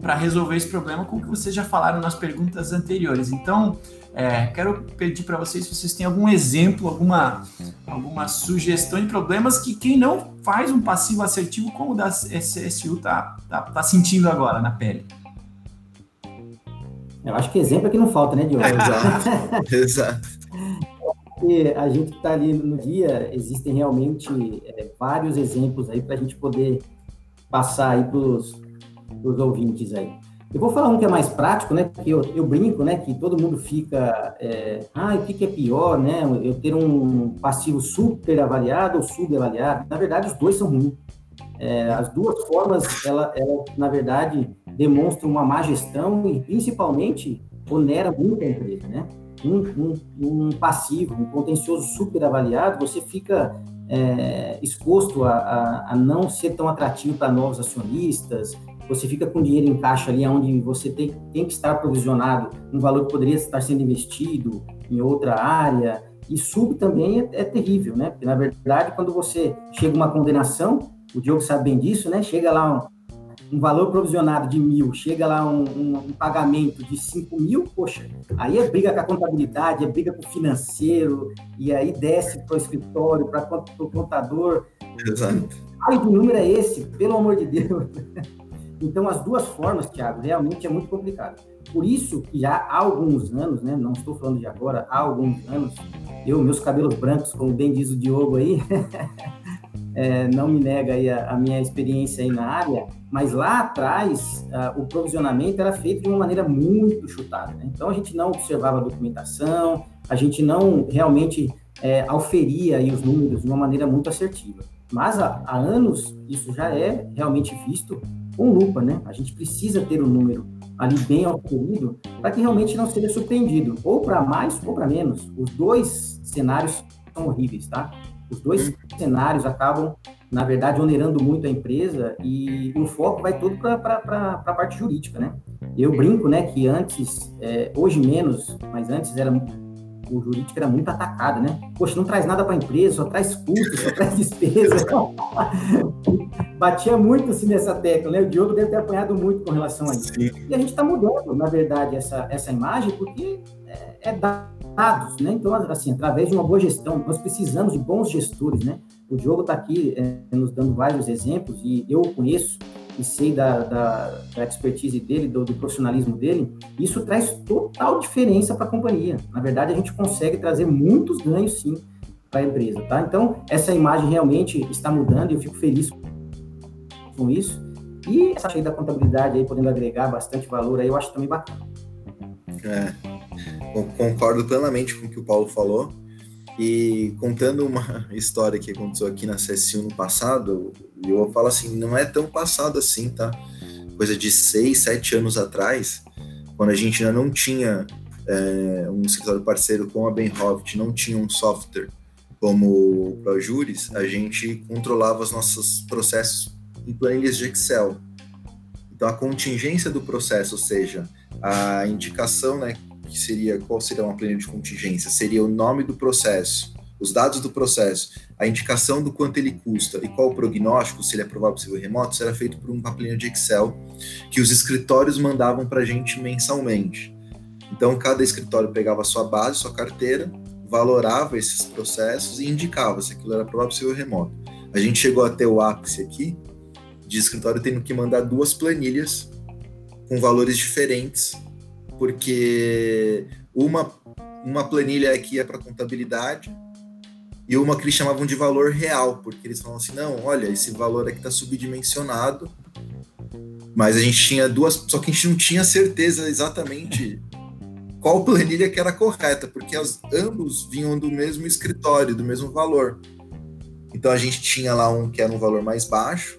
Speaker 2: para resolver esse problema, como que vocês já falaram nas perguntas anteriores. Então, é, quero pedir para vocês se vocês têm algum exemplo, alguma, alguma sugestão de problemas que quem não faz um passivo assertivo como o da SSU está tá, tá sentindo agora na pele.
Speaker 4: Eu acho que exemplo é que não falta, né, Diogo?
Speaker 3: Exato.
Speaker 4: Porque a gente que está ali no dia, existem realmente é, vários exemplos aí para a gente poder passar aí para os ouvintes aí. Eu vou falar um que é mais prático, né? Porque eu, eu brinco, né? Que todo mundo fica, é, ah, o que, que é pior, né? Eu ter um passivo super avaliado ou subavaliado. Na verdade, os dois são ruins. É, as duas formas, ela, ela, na verdade, demonstram uma má gestão e, principalmente, onera muito a empresa, né? Um, um, um passivo, um contencioso super avaliado, você fica é, exposto a, a, a, não ser tão atrativo para novos acionistas, você fica com dinheiro em caixa ali onde você tem, tem que estar provisionado um valor que poderia estar sendo investido em outra área, e sub também é, é terrível, né? Porque, na verdade, quando você chega uma condenação, o Diogo sabe bem disso, né? Chega lá um, um valor provisionado de mil, chega lá um, um, um, pagamento de cinco mil, poxa, aí é briga com a contabilidade, é briga com o financeiro, e aí desce para o escritório, para o contador.
Speaker 3: Exato.
Speaker 4: Ai, que número é esse? Pelo amor de Deus. Então, as duas formas, Thiago, realmente é muito complicado. Por isso que já há alguns anos, né, não estou falando de agora, há alguns anos, eu, meus cabelos brancos, como bem diz o Diogo aí, é, não me nega a, a, minha experiência na área, mas lá atrás o provisionamento era feito de uma maneira muito chutada. Né? Então, a gente não observava a documentação, a gente não realmente é, auferia os números de uma maneira muito assertiva. Mas há, há anos isso já é realmente visto com lupa, né? A gente precisa ter o um número ali bem auferido para que realmente não seja surpreendido, ou para mais ou para menos. Os dois cenários são horríveis, tá? Os dois cenários acabam, na verdade, onerando muito a empresa e o foco vai todo para a parte jurídica, né? Eu brinco, né, que antes, é, hoje menos, mas antes era o jurídico era muito atacado, né? Poxa, não traz nada para a empresa, só traz custos, só traz despesas. Batia muito assim nessa tecla, né? O Diogo deve ter apanhado muito com relação a isso. Sim. E a gente está mudando, na verdade, essa, essa imagem, porque é, dados, né? Então, assim, através de uma boa gestão, nós precisamos de bons gestores, né? O Diogo está aqui é, nos dando vários exemplos e eu conheço e sei da, da, da expertise dele, do, do, profissionalismo dele, isso traz total diferença para a companhia. Na verdade, a gente consegue trazer muitos ganhos, sim, para a empresa, tá? Então, essa imagem realmente está mudando e eu fico feliz com isso. E essa cheia da contabilidade aí, podendo agregar bastante valor aí, eu acho também bacana.
Speaker 3: É, concordo plenamente com o que o Paulo falou. E contando uma história que aconteceu aqui na CSU no passado, eu falo assim, não é tão passado assim, tá? Coisa de seis, sete anos atrás, quando a gente ainda não tinha é, um escritório parceiro com a Benhoft, não tinha um software como o ProJuris, a gente controlava os nossos processos em planilhas de Excel. Então, a contingência do processo, ou seja, a indicação né, que seria qual seria uma planilha de contingência? Seria o nome do processo, os dados do processo, a indicação do quanto ele custa e qual o prognóstico, se ele é provável, possível remoto, será feito por uma planilha de Excel que os escritórios mandavam para a gente mensalmente. Então, cada escritório pegava a sua base, sua carteira, valorava esses processos e indicava se aquilo era provável, possível remoto. A gente chegou até o ápice aqui de escritório tendo que mandar duas planilhas com valores diferentes porque uma, uma planilha aqui é para contabilidade e uma que eles chamavam de valor real, porque eles falavam assim, não, olha, esse valor aqui está subdimensionado, mas a gente tinha duas, só que a gente não tinha certeza exatamente qual planilha que era correta, porque as, ambos vinham do mesmo escritório, do mesmo valor. Então a gente tinha lá um que era um valor mais baixo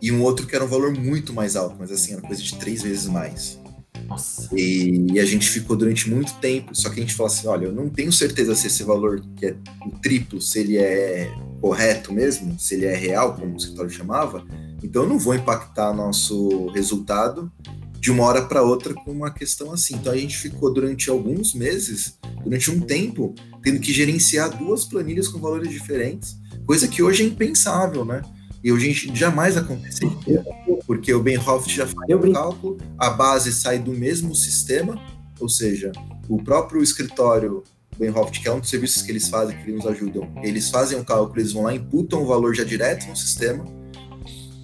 Speaker 3: e um outro que era um valor muito mais alto, mas assim, era coisa de três vezes mais.
Speaker 2: Nossa.
Speaker 3: E, e, a gente ficou durante muito tempo, só que a gente falou assim, olha, eu não tenho certeza se esse valor que é o triplo, se ele é correto mesmo, se ele é real, como o escritório chamava, então eu não vou impactar nosso resultado de uma hora para outra com uma questão assim. Então a gente ficou durante alguns meses durante um tempo, tendo que gerenciar duas planilhas com valores diferentes, coisa que hoje é impensável, né? E hoje gente jamais aconteceria, porque o Benhoft já faz o cálculo, a base sai do mesmo sistema, ou seja, o próprio escritório Benhoft, que é um dos serviços que eles fazem, que nos ajudam, eles fazem o cálculo, eles vão lá, imputam o valor já direto no sistema,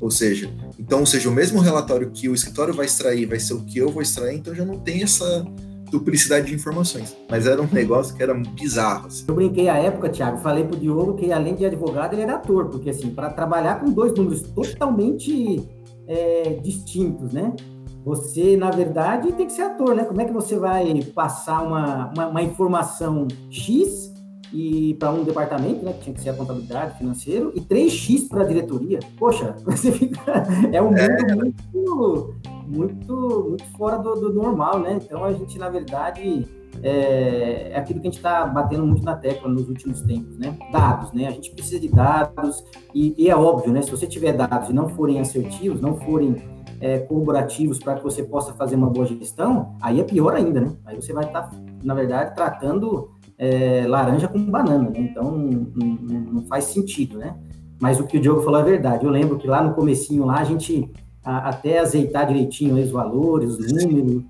Speaker 3: ou seja, então, ou seja, o mesmo relatório que o escritório vai extrair vai ser o que eu vou extrair, então já não tem essa duplicidade de informações. Mas era um negócio que era bizarro. Assim.
Speaker 4: Eu brinquei à época, Thiago, falei pro Diogo que além de advogado, ele era ator, porque assim, para trabalhar com dois números totalmente é, distintos, né? Você, na verdade, tem que ser ator, né? Como é que você vai passar uma, uma, uma informação X e para um departamento, né, que tinha que ser a contabilidade, financeiro, e 3x para a diretoria. Poxa, você fica é um mundo é. muito muito muito fora do, do, normal, né? Então a gente na verdade é, é aquilo que a gente está batendo muito na tecla nos últimos tempos, né? Dados, né? A gente precisa de dados e, e é óbvio, né? Se você tiver dados e não forem assertivos, não forem é, corroborativos para que você possa fazer uma boa gestão, aí é pior ainda, né? Aí você vai estar, tá, na verdade, tratando é, laranja com banana, né? Então não, não, faz sentido, né? Mas o que o Diogo falou é verdade. Eu lembro que lá no comecinho lá a gente a, até azeitar direitinho os valores, os números.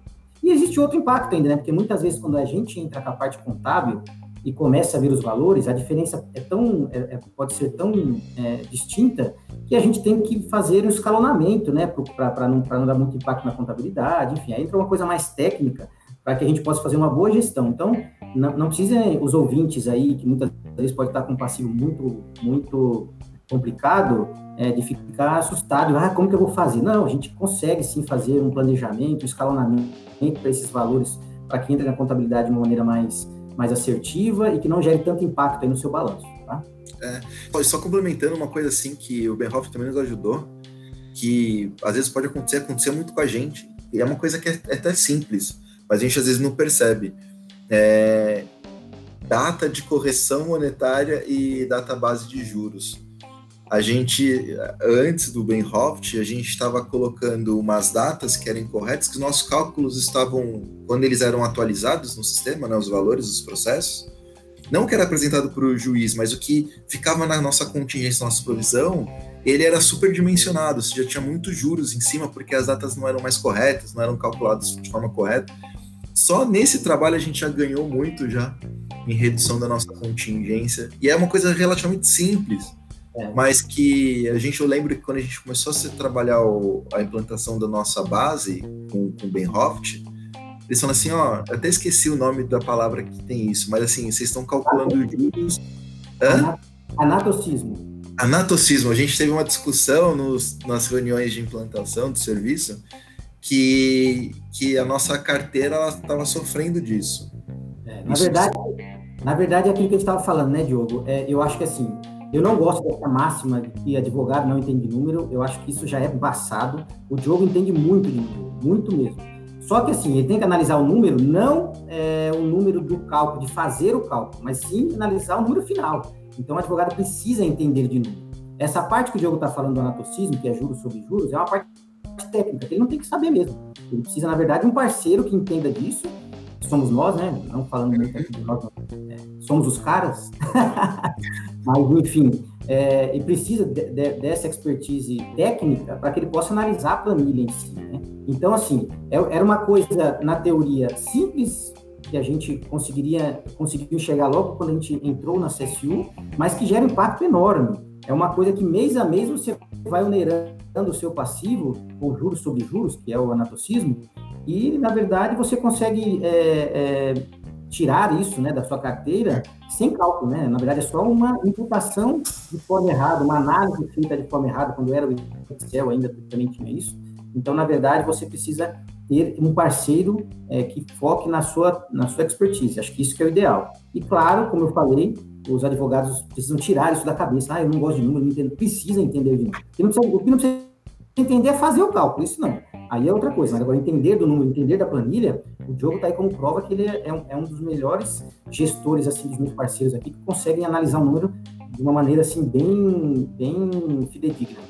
Speaker 4: E existe outro impacto ainda, né? Porque muitas vezes quando a gente entra com a parte contábil e começa a ver os valores, a diferença é tão é, é pode ser tão é, distinta que a gente tem que fazer um escalonamento, né? Para não, não dar muito impacto na contabilidade, enfim, aí entra uma coisa mais técnica para que a gente possa fazer uma boa gestão. Então, não, não precisa os ouvintes aí, que muitas vezes pode estar com um passivo muito, muito complicado, é, de ficar assustado, ah, como que eu vou fazer? Não, a gente consegue sim fazer um planejamento, um escalonamento para esses valores, para que entre na contabilidade de uma maneira mais, mais assertiva e que não gere tanto impacto no seu balanço, tá?
Speaker 3: É, só complementando uma coisa assim que o Benhoff também nos ajudou, que às vezes pode acontecer, acontecer muito com a gente, e é uma coisa que é, é até simples, mas a gente às vezes não percebe. É, data de correção monetária e data base de juros. A gente, antes do Benhoft, a gente estava colocando umas datas que eram incorretas, que os nossos cálculos estavam, quando eles eram atualizados no sistema, né, os valores dos processos, não que era apresentado para o juiz, mas o que ficava na nossa contingência, nossa provisão, ele era superdimensionado, seja, tinha muitos juros em cima, porque as datas não eram mais corretas, não eram calculadas de forma correta. Só nesse trabalho a gente já ganhou muito já em redução da nossa contingência. E é uma coisa relativamente simples, é. mas que a gente, eu lembro que quando a gente começou a trabalhar o, a implantação da nossa base com, com o Benhoft, eles falam assim, ó, até esqueci o nome da palavra que tem isso, mas assim, vocês estão calculando juros...
Speaker 4: Hã? Anatocismo.
Speaker 3: Anatocismo. A gente teve uma discussão nos, nas reuniões de implantação do serviço que, que a nossa carteira estava sofrendo disso.
Speaker 4: É, na, verdade, na verdade, é aquilo que a gente estava falando, né, Diogo? É, eu acho que assim, eu não gosto dessa máxima de que advogado não entende número, eu acho que isso já é passado. O Diogo entende muito de número, muito mesmo. Só que assim, ele tem que analisar o número, não é, o número do cálculo, de fazer o cálculo, mas sim analisar o número final. Então, o advogado precisa entender de número. Essa parte que o Diogo está falando do anatocismo, que é juros sobre juros, é uma parte técnica, que ele não tem que saber mesmo. Ele precisa, na verdade, de um parceiro que entenda disso. Somos nós, né? Não falando muito aqui de nós, é, somos os caras. Mas, enfim, é, e precisa de, de, dessa expertise técnica para que ele possa analisar a planilha em si, né? Então, assim, é, era uma coisa, na teoria, simples que a gente conseguiria conseguiu enxergar logo quando a gente entrou na CSU, mas que gera um impacto enorme. É uma coisa que mês a mês você vai onerando o seu passivo, ou juros sobre juros, que é o anatocismo, e, na verdade, você consegue é, é, tirar isso né, da sua carteira sem cálculo. Né? Na verdade, é só uma imputação de forma errada, uma análise feita de forma errada, quando era o Excel ainda também tinha isso. Então, na verdade, você precisa ter um parceiro é, que foque na sua, na sua expertise. Acho que isso que é o ideal. E, claro, como eu falei, os advogados precisam tirar isso da cabeça. Ah, eu não gosto de número, não entendo. Precisa entender de número. O que não precisa, entender é fazer o cálculo, isso não. Aí é outra coisa. Mas agora, entender do número, entender da planilha, o Diogo está aí como prova que ele é um, é um dos melhores gestores, assim, dos meus parceiros aqui, que conseguem analisar o número de uma maneira, assim, bem, bem fidedigna.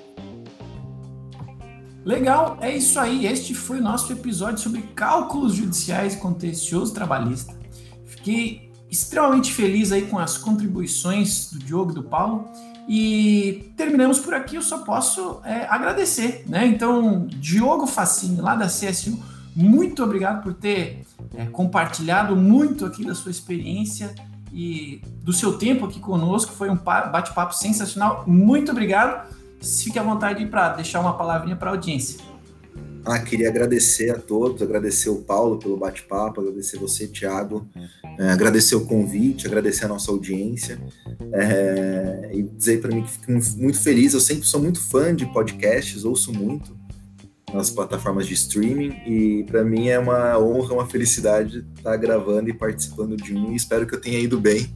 Speaker 2: Legal, é isso aí. Este foi o nosso episódio sobre cálculos judiciais e contencioso trabalhista. Fiquei extremamente feliz aí com as contribuições do Diogo e do Paulo. E terminamos por aqui, eu só posso é, agradecer, né? Então, Diogo Facini, lá da CSU, muito obrigado por ter é, compartilhado muito aqui da sua experiência e do seu tempo aqui conosco. Foi um bate-papo sensacional. Muito obrigado. Fique à vontade para deixar uma palavrinha para a audiência.
Speaker 3: Ah, queria agradecer a todos, agradecer o Paulo pelo bate-papo, agradecer você, Thiago, é, agradecer o convite, agradecer a nossa audiência é, e dizer para mim que fico muito feliz. Eu sempre sou muito fã de podcasts, ouço muito nas plataformas de streaming e para mim é uma honra, uma felicidade estar gravando e participando de um. E espero que eu tenha ido bem.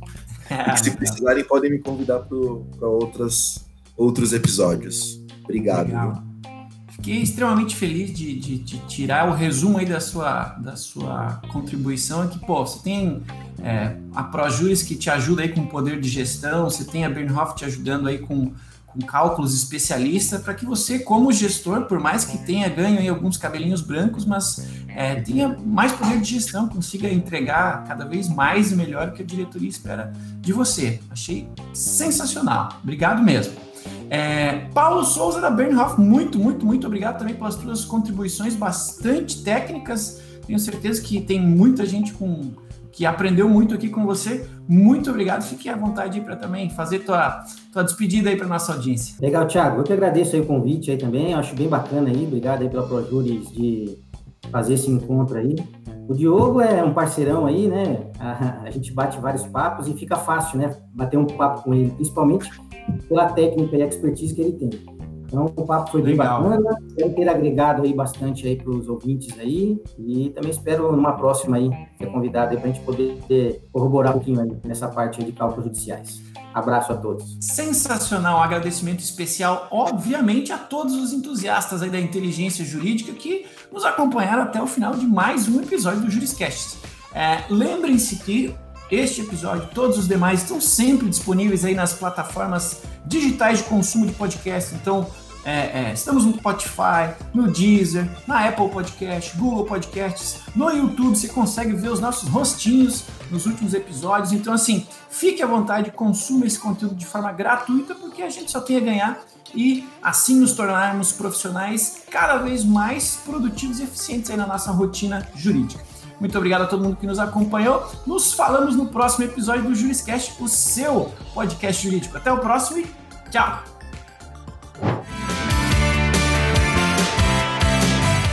Speaker 3: e se precisarem, podem me convidar para outros episódios. Obrigado.
Speaker 2: Fiquei extremamente feliz de, de, de, tirar o resumo aí da sua, da sua contribuição aqui. Pô, você tem é, a ProJuris que te ajuda aí com poder de gestão, você tem a Bernhoff te ajudando aí com, com cálculos especialista, para que você, como gestor, por mais que tenha ganho aí alguns cabelinhos brancos, mas é, tenha mais poder de gestão, consiga entregar cada vez mais e melhor o que a diretoria espera de você. Achei sensacional. Obrigado mesmo. É, Paulo Souza da Bernhoff, muito, muito, muito obrigado também pelas suas contribuições bastante técnicas. Tenho certeza que tem muita gente com que aprendeu muito aqui com você. Muito obrigado. Fique à vontade para também fazer tua, tua despedida aí para nossa audiência.
Speaker 4: Legal, Thiago. Eu que agradeço aí o convite aí também. Acho bem bacana aí. Obrigado aí pela ProJuris de fazer esse encontro aí. O Diogo é um parceirão aí, né? A, a, gente bate vários papos e fica fácil, né? Bater um papo com ele, principalmente pela técnica e expertise que ele tem. Então, o papo foi Legal. bem bacana. Espero ter agregado aí bastante aí para os ouvintes aí. E também espero numa próxima aí ser convidado para a gente poder corroborar um pouquinho nessa parte de cálculos judiciais. Abraço a todos.
Speaker 2: Sensacional, agradecimento especial, obviamente, a todos os entusiastas da inteligência jurídica que nos acompanharam até o final de mais um episódio do Juriscast. É, Lembrem-se que este episódio, todos os demais estão sempre disponíveis aí nas plataformas digitais de consumo de podcast. Então, é, é, estamos no Spotify, no Deezer, na Apple Podcast, Google Podcasts, no YouTube. Você consegue ver os nossos rostinhos nos últimos episódios. Então, assim, fique à vontade, consuma esse conteúdo de forma gratuita, porque a gente só tem a ganhar e assim nos tornarmos profissionais cada vez mais produtivos e eficientes aí na nossa rotina jurídica. Muito obrigado a todo mundo que nos acompanhou. Nos falamos no próximo episódio do Juriscast, o seu podcast jurídico. Até o próximo e tchau!